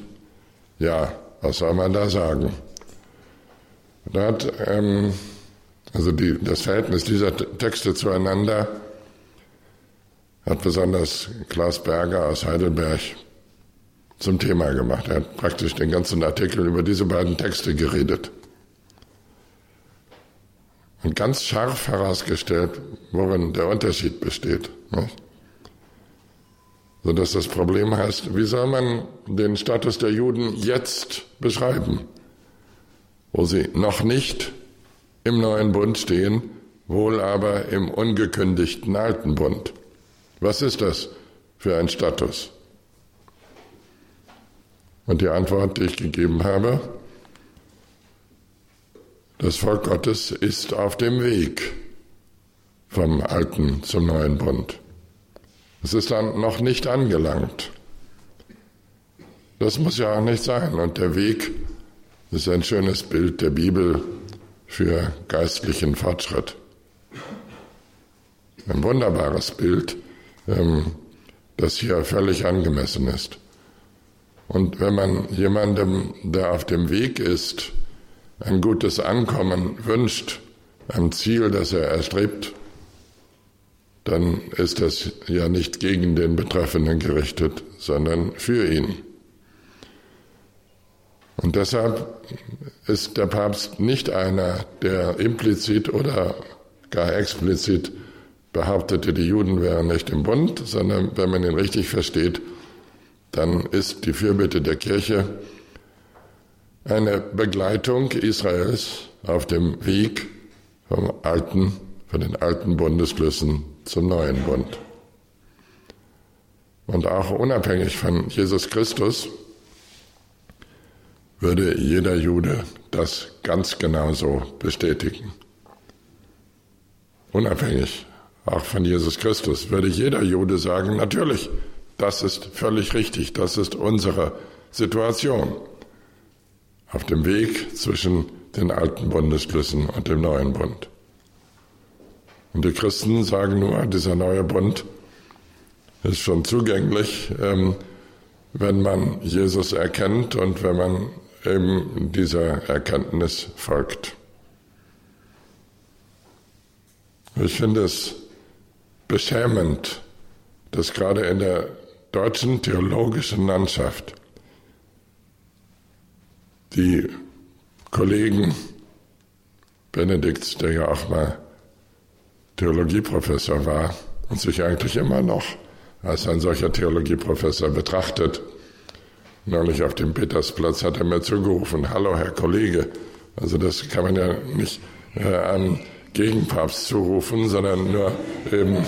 ja, was soll man da sagen? Da hat, ähm, also die, das Verhältnis dieser Texte zueinander hat besonders Klaus Berger aus Heidelberg zum Thema gemacht. Er hat praktisch den ganzen Artikel über diese beiden Texte geredet. Und ganz scharf herausgestellt, worin der Unterschied besteht. Nicht? sodass das Problem heißt, wie soll man den Status der Juden jetzt beschreiben, wo sie noch nicht im neuen Bund stehen, wohl aber im ungekündigten alten Bund. Was ist das für ein Status? Und die Antwort, die ich gegeben habe, das Volk Gottes ist auf dem Weg vom alten zum neuen Bund. Es ist dann noch nicht angelangt. Das muss ja auch nicht sein. Und der Weg ist ein schönes Bild der Bibel für geistlichen Fortschritt. Ein wunderbares Bild, ähm, das hier völlig angemessen ist. Und wenn man jemandem, der auf dem Weg ist, ein gutes Ankommen wünscht, ein Ziel, das er erstrebt, dann ist das ja nicht gegen den Betreffenden gerichtet, sondern für ihn. Und deshalb ist der Papst nicht einer, der implizit oder gar explizit behauptete, die Juden wären nicht im Bund, sondern wenn man ihn richtig versteht, dann ist die Fürbitte der Kirche eine Begleitung Israels auf dem Weg vom alten, von den alten Bundesschlüssen zum neuen Bund. Und auch unabhängig von Jesus Christus würde jeder Jude das ganz genauso bestätigen. Unabhängig auch von Jesus Christus würde jeder Jude sagen, natürlich, das ist völlig richtig, das ist unsere Situation auf dem Weg zwischen den alten Bundesschlüssen und dem neuen Bund. Und die Christen sagen nur, dieser neue Bund ist schon zugänglich, ähm, wenn man Jesus erkennt und wenn man eben dieser Erkenntnis folgt. Ich finde es beschämend, dass gerade in der deutschen theologischen Landschaft die Kollegen Benedikts, der ja auch mal Theologieprofessor war und sich eigentlich immer noch als ein solcher Theologieprofessor betrachtet. Neulich auf dem Petersplatz hat er mir zugerufen, hallo Herr Kollege. Also das kann man ja nicht äh, an Gegenpapst zurufen, sondern nur eben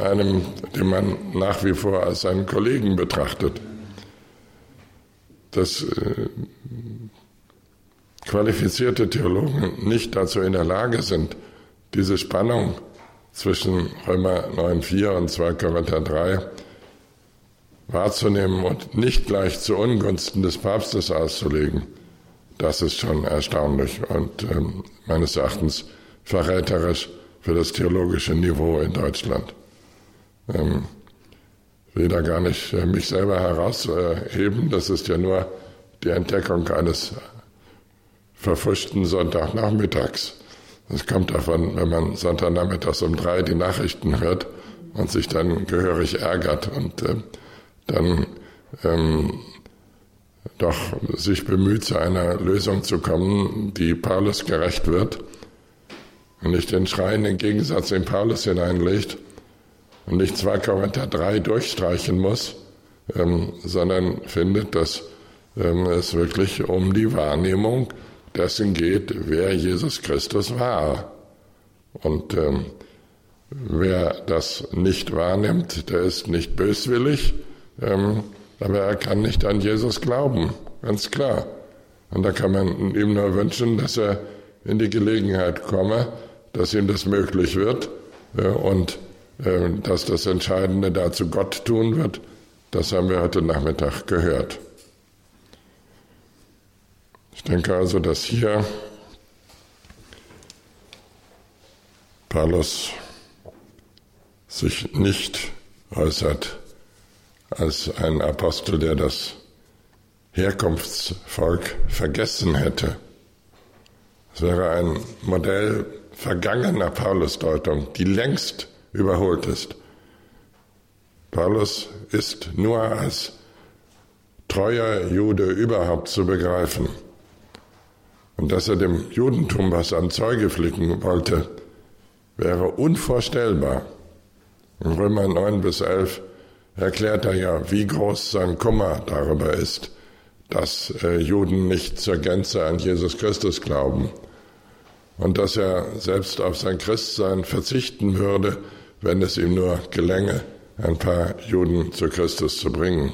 einem, den man nach wie vor als seinen Kollegen betrachtet. Dass äh, qualifizierte Theologen nicht dazu in der Lage sind, diese Spannung zwischen Römer 9,4 und 2 Korinther 3 wahrzunehmen und nicht gleich zu Ungunsten des Papstes auszulegen, das ist schon erstaunlich und ähm, meines Erachtens verräterisch für das theologische Niveau in Deutschland. Ähm, will da gar nicht äh, mich selber herausheben, das ist ja nur die Entdeckung eines verfuschten Sonntagnachmittags. Das kommt davon, wenn man Sonntagnachmittags um drei die Nachrichten hört und sich dann gehörig ärgert und äh, dann ähm, doch sich bemüht, zu einer Lösung zu kommen, die Paulus gerecht wird und nicht den schreienden Gegensatz in Paulus hineinlegt und nicht 2 Korinther 3 durchstreichen muss, ähm, sondern findet, dass ähm, es wirklich um die Wahrnehmung dessen geht, wer Jesus Christus war. Und ähm, wer das nicht wahrnimmt, der ist nicht böswillig, ähm, aber er kann nicht an Jesus glauben, ganz klar. Und da kann man ihm nur wünschen, dass er in die Gelegenheit komme, dass ihm das möglich wird äh, und dass das Entscheidende dazu Gott tun wird. Das haben wir heute Nachmittag gehört. Ich denke also, dass hier Paulus sich nicht äußert als ein Apostel, der das Herkunftsvolk vergessen hätte. Es wäre ein Modell vergangener Paulusdeutung, die längst überholt ist. Paulus ist nur als treuer Jude überhaupt zu begreifen. Und dass er dem Judentum was an Zeuge flicken wollte, wäre unvorstellbar. In Römer 9 bis 11 erklärt er ja, wie groß sein Kummer darüber ist, dass äh, Juden nicht zur Gänze an Jesus Christus glauben und dass er selbst auf sein Christsein verzichten würde, wenn es ihm nur gelänge, ein paar Juden zu Christus zu bringen.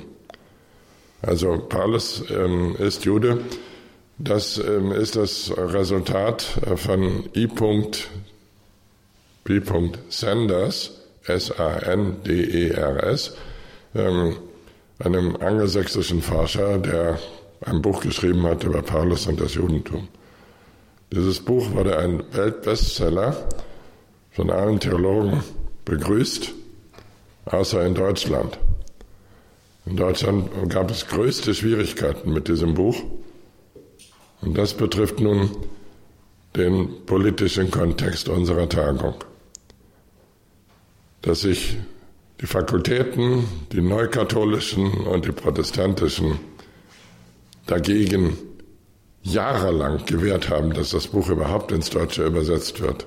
Also Paulus ähm, ist Jude. Das ähm, ist das Resultat von I. B. Sanders, S-A-N-D-E-R-S, ähm, einem angelsächsischen Forscher, der ein Buch geschrieben hat über Paulus und das Judentum. Dieses Buch wurde ein Weltbestseller, von allen Theologen begrüßt, außer in Deutschland. In Deutschland gab es größte Schwierigkeiten mit diesem Buch. Und das betrifft nun den politischen Kontext unserer Tagung. Dass sich die Fakultäten, die neukatholischen und die protestantischen, dagegen jahrelang gewehrt haben, dass das Buch überhaupt ins Deutsche übersetzt wird.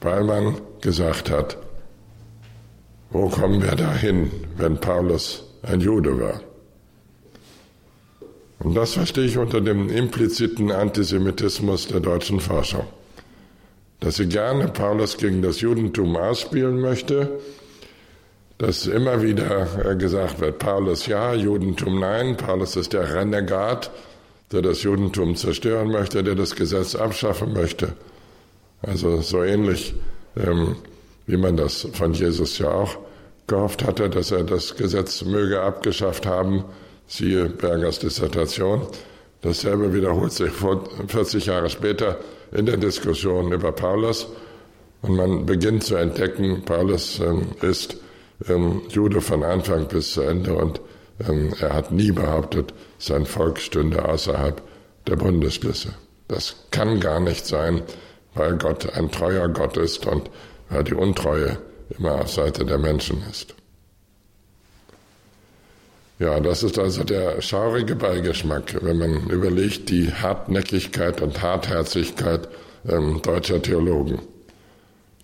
Weil man gesagt hat, wo kommen wir dahin, wenn Paulus ein Jude war? Und das verstehe ich unter dem impliziten Antisemitismus der deutschen Forschung. Dass sie gerne Paulus gegen das Judentum ausspielen möchte, dass immer wieder gesagt wird, Paulus ja, Judentum nein, Paulus ist der Renegat, der das Judentum zerstören möchte, der das Gesetz abschaffen möchte. Also so ähnlich, ähm, wie man das von Jesus ja auch gehofft hatte, dass er das Gesetz möge abgeschafft haben, siehe Bergers Dissertation. Dasselbe wiederholt sich 40 Jahre später in der Diskussion über Paulus. Und man beginnt zu entdecken, Paulus ähm, ist ähm, Jude von Anfang bis zu Ende und ähm, er hat nie behauptet, sein Volk stünde außerhalb der Bundesschlüsse. Das kann gar nicht sein, weil Gott ein treuer Gott ist und weil die Untreue immer auf Seite der Menschen ist. Ja, das ist also der schaurige Beigeschmack, wenn man überlegt, die Hartnäckigkeit und Hartherzigkeit ähm, deutscher Theologen.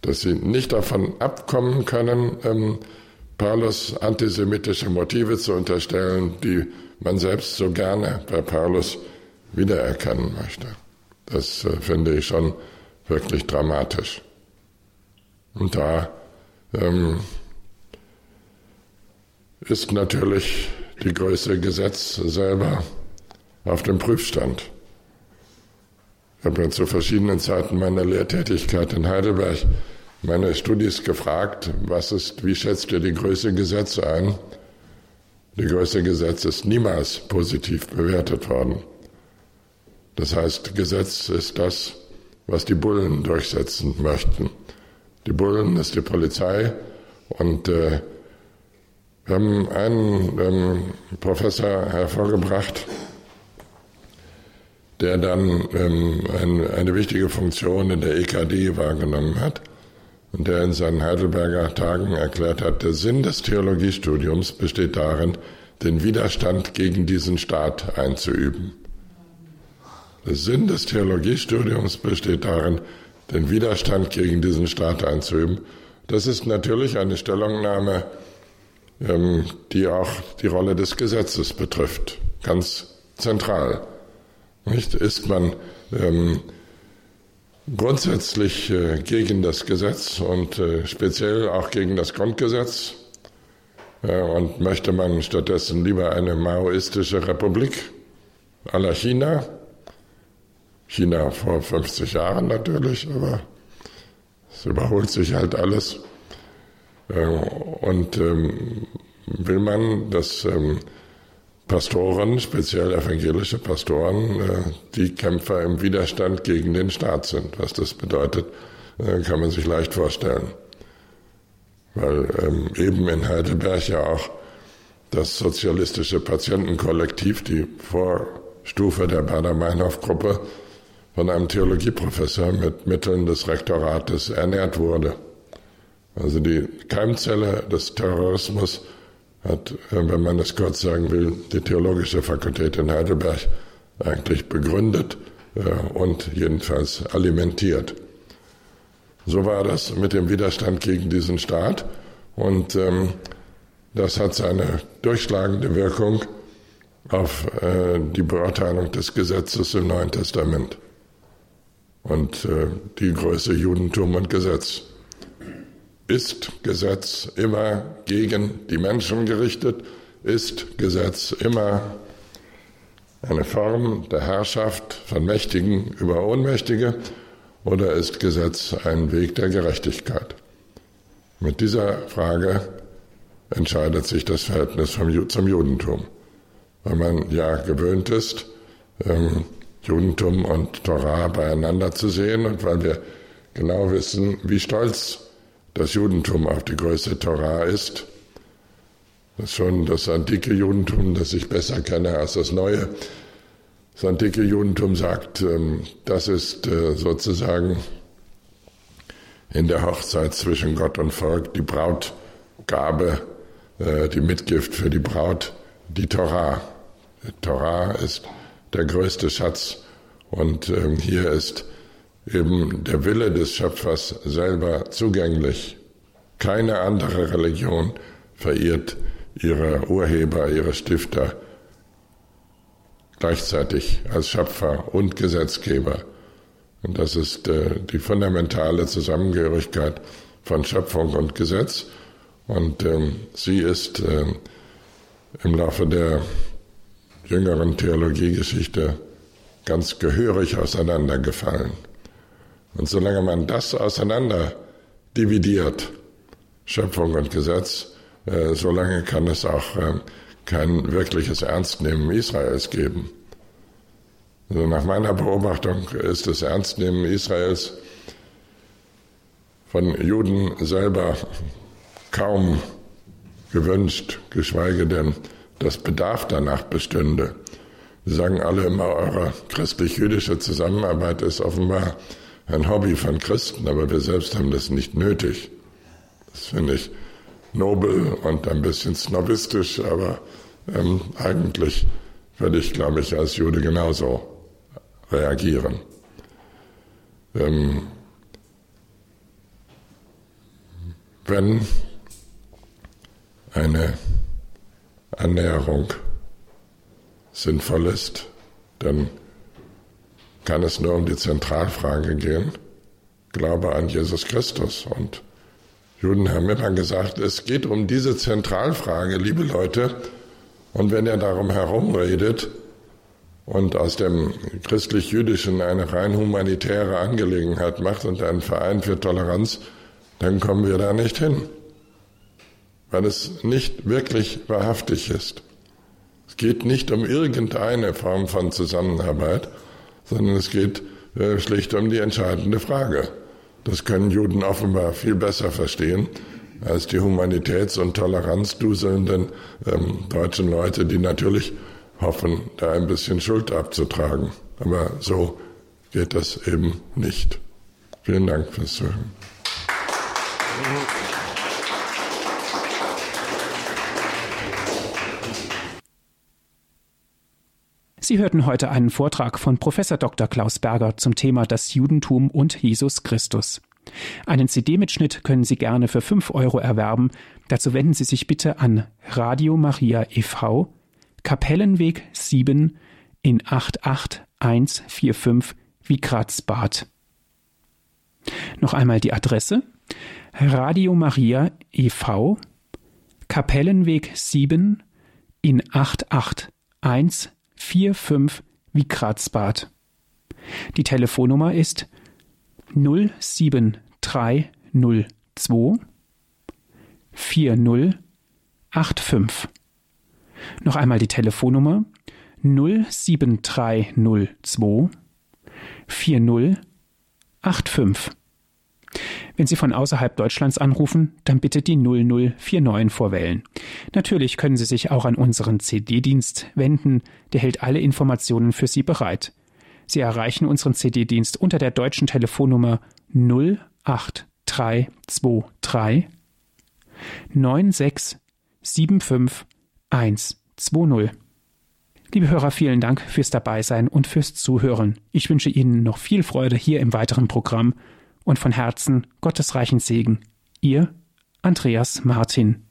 Dass sie nicht davon abkommen können, ähm, Paulus antisemitische Motive zu unterstellen, die man selbst so gerne bei Paulus wiedererkennen möchte. Das äh, finde ich schon wirklich dramatisch. Und da ähm, ist natürlich die Größe Gesetz selber auf dem Prüfstand. Ich habe ja zu verschiedenen Zeiten meiner Lehrtätigkeit in Heidelberg meine Studis gefragt, was ist, wie schätzt ihr die Größe Gesetz ein? Die Größe Gesetz ist niemals positiv bewertet worden. Das heißt, Gesetz ist das, was die Bullen durchsetzen möchten. Die Bullen ist die Polizei und äh, wir haben einen ähm, Professor hervorgebracht, der dann ähm, ein, eine wichtige Funktion in der EKD wahrgenommen hat und der in seinen Heidelberger Tagen erklärt hat, der Sinn des Theologiestudiums besteht darin, den Widerstand gegen diesen Staat einzuüben. Der Sinn des Theologiestudiums besteht darin, den Widerstand gegen diesen Staat einzuüben. Das ist natürlich eine Stellungnahme, ähm, die auch die Rolle des Gesetzes betrifft, ganz zentral. Nicht? Ist man ähm, grundsätzlich äh, gegen das Gesetz und äh, speziell auch gegen das Grundgesetz äh, und möchte man stattdessen lieber eine maoistische Republik la China, China vor 50 Jahren natürlich, aber es überholt sich halt alles. Äh, und ähm, will man, dass ähm, Pastoren, speziell evangelische Pastoren, äh, die Kämpfer im Widerstand gegen den Staat sind. Was das bedeutet, äh, kann man sich leicht vorstellen. Weil ähm, eben in Heidelberg ja auch das sozialistische Patientenkollektiv, die Vorstufe der Bader-Meinhof-Gruppe, von einem Theologieprofessor mit Mitteln des Rektorates ernährt wurde. Also die Keimzelle des Terrorismus hat, wenn man das kurz sagen will, die Theologische Fakultät in Heidelberg eigentlich begründet äh, und jedenfalls alimentiert. So war das mit dem Widerstand gegen diesen Staat und ähm, das hat seine durchschlagende Wirkung auf äh, die Beurteilung des Gesetzes im Neuen Testament und äh, die Größe Judentum und Gesetz. Ist Gesetz immer gegen die Menschen gerichtet? Ist Gesetz immer eine Form der Herrschaft von Mächtigen über Ohnmächtige? Oder ist Gesetz ein Weg der Gerechtigkeit? Mit dieser Frage entscheidet sich das Verhältnis vom, zum Judentum. Weil man ja gewöhnt ist, ähm, Judentum und Torah beieinander zu sehen und weil wir genau wissen, wie stolz das Judentum auf die Größe Torah ist. Das ist schon das antike Judentum, das ich besser kenne als das neue. Das antike Judentum sagt, ähm, das ist äh, sozusagen in der Hochzeit zwischen Gott und Volk die Brautgabe, äh, die Mitgift für die Braut, die Torah. Die Torah ist der größte Schatz und ähm, hier ist eben der Wille des Schöpfers selber zugänglich. Keine andere Religion verehrt ihre Urheber, ihre Stifter gleichzeitig als Schöpfer und Gesetzgeber. Und das ist äh, die fundamentale Zusammengehörigkeit von Schöpfung und Gesetz. Und ähm, sie ist äh, im Laufe der jüngeren Theologiegeschichte ganz gehörig auseinandergefallen. Und solange man das auseinander dividiert, Schöpfung und Gesetz, äh, solange kann es auch äh, kein wirkliches Ernstnehmen Israels geben. Also nach meiner Beobachtung ist das Ernstnehmen Israels von Juden selber kaum gewünscht, geschweige denn, dass Bedarf danach bestünde. Sie sagen alle immer, eure christlich-jüdische Zusammenarbeit ist offenbar ein Hobby von Christen, aber wir selbst haben das nicht nötig. Das finde ich nobel und ein bisschen snobistisch, aber ähm, eigentlich würde ich, glaube ich, als Jude genauso reagieren. Ähm, wenn eine Annäherung sinnvoll ist, dann kann es nur um die Zentralfrage gehen, Glaube an Jesus Christus. Und Juden haben immer gesagt, es geht um diese Zentralfrage, liebe Leute. Und wenn er darum herumredet und aus dem christlich-jüdischen eine rein humanitäre Angelegenheit macht und einen Verein für Toleranz, dann kommen wir da nicht hin, weil es nicht wirklich wahrhaftig ist. Es geht nicht um irgendeine Form von Zusammenarbeit, sondern es geht äh, schlicht um die entscheidende Frage. Das können Juden offenbar viel besser verstehen als die humanitäts- und toleranzduselnden ähm, deutschen Leute, die natürlich hoffen, da ein bisschen Schuld abzutragen. Aber so geht das eben nicht. Vielen Dank fürs Zuhören. Sie hörten heute einen Vortrag von Professor Dr. Klaus Berger zum Thema das Judentum und Jesus Christus. Einen CD-Mitschnitt können Sie gerne für 5 Euro erwerben. Dazu wenden Sie sich bitte an Radio Maria e.V., Kapellenweg 7 in 88145 Wiegratsbad. Noch einmal die Adresse Radio Maria e.V., Kapellenweg 7 in 88145 Wiegratsbad. Die Telefonnummer ist 07302 4085. Noch einmal die Telefonnummer 07302 4085. Wenn Sie von außerhalb Deutschlands anrufen, dann bitte die 0049 vorwählen. Natürlich können Sie sich auch an unseren CD-Dienst wenden, der hält alle Informationen für Sie bereit. Sie erreichen unseren CD-Dienst unter der deutschen Telefonnummer 08323 9675 120. Liebe Hörer, vielen Dank fürs Dabeisein und fürs Zuhören. Ich wünsche Ihnen noch viel Freude hier im weiteren Programm und von Herzen Gottes reichen Segen. Ihr Andreas Martin.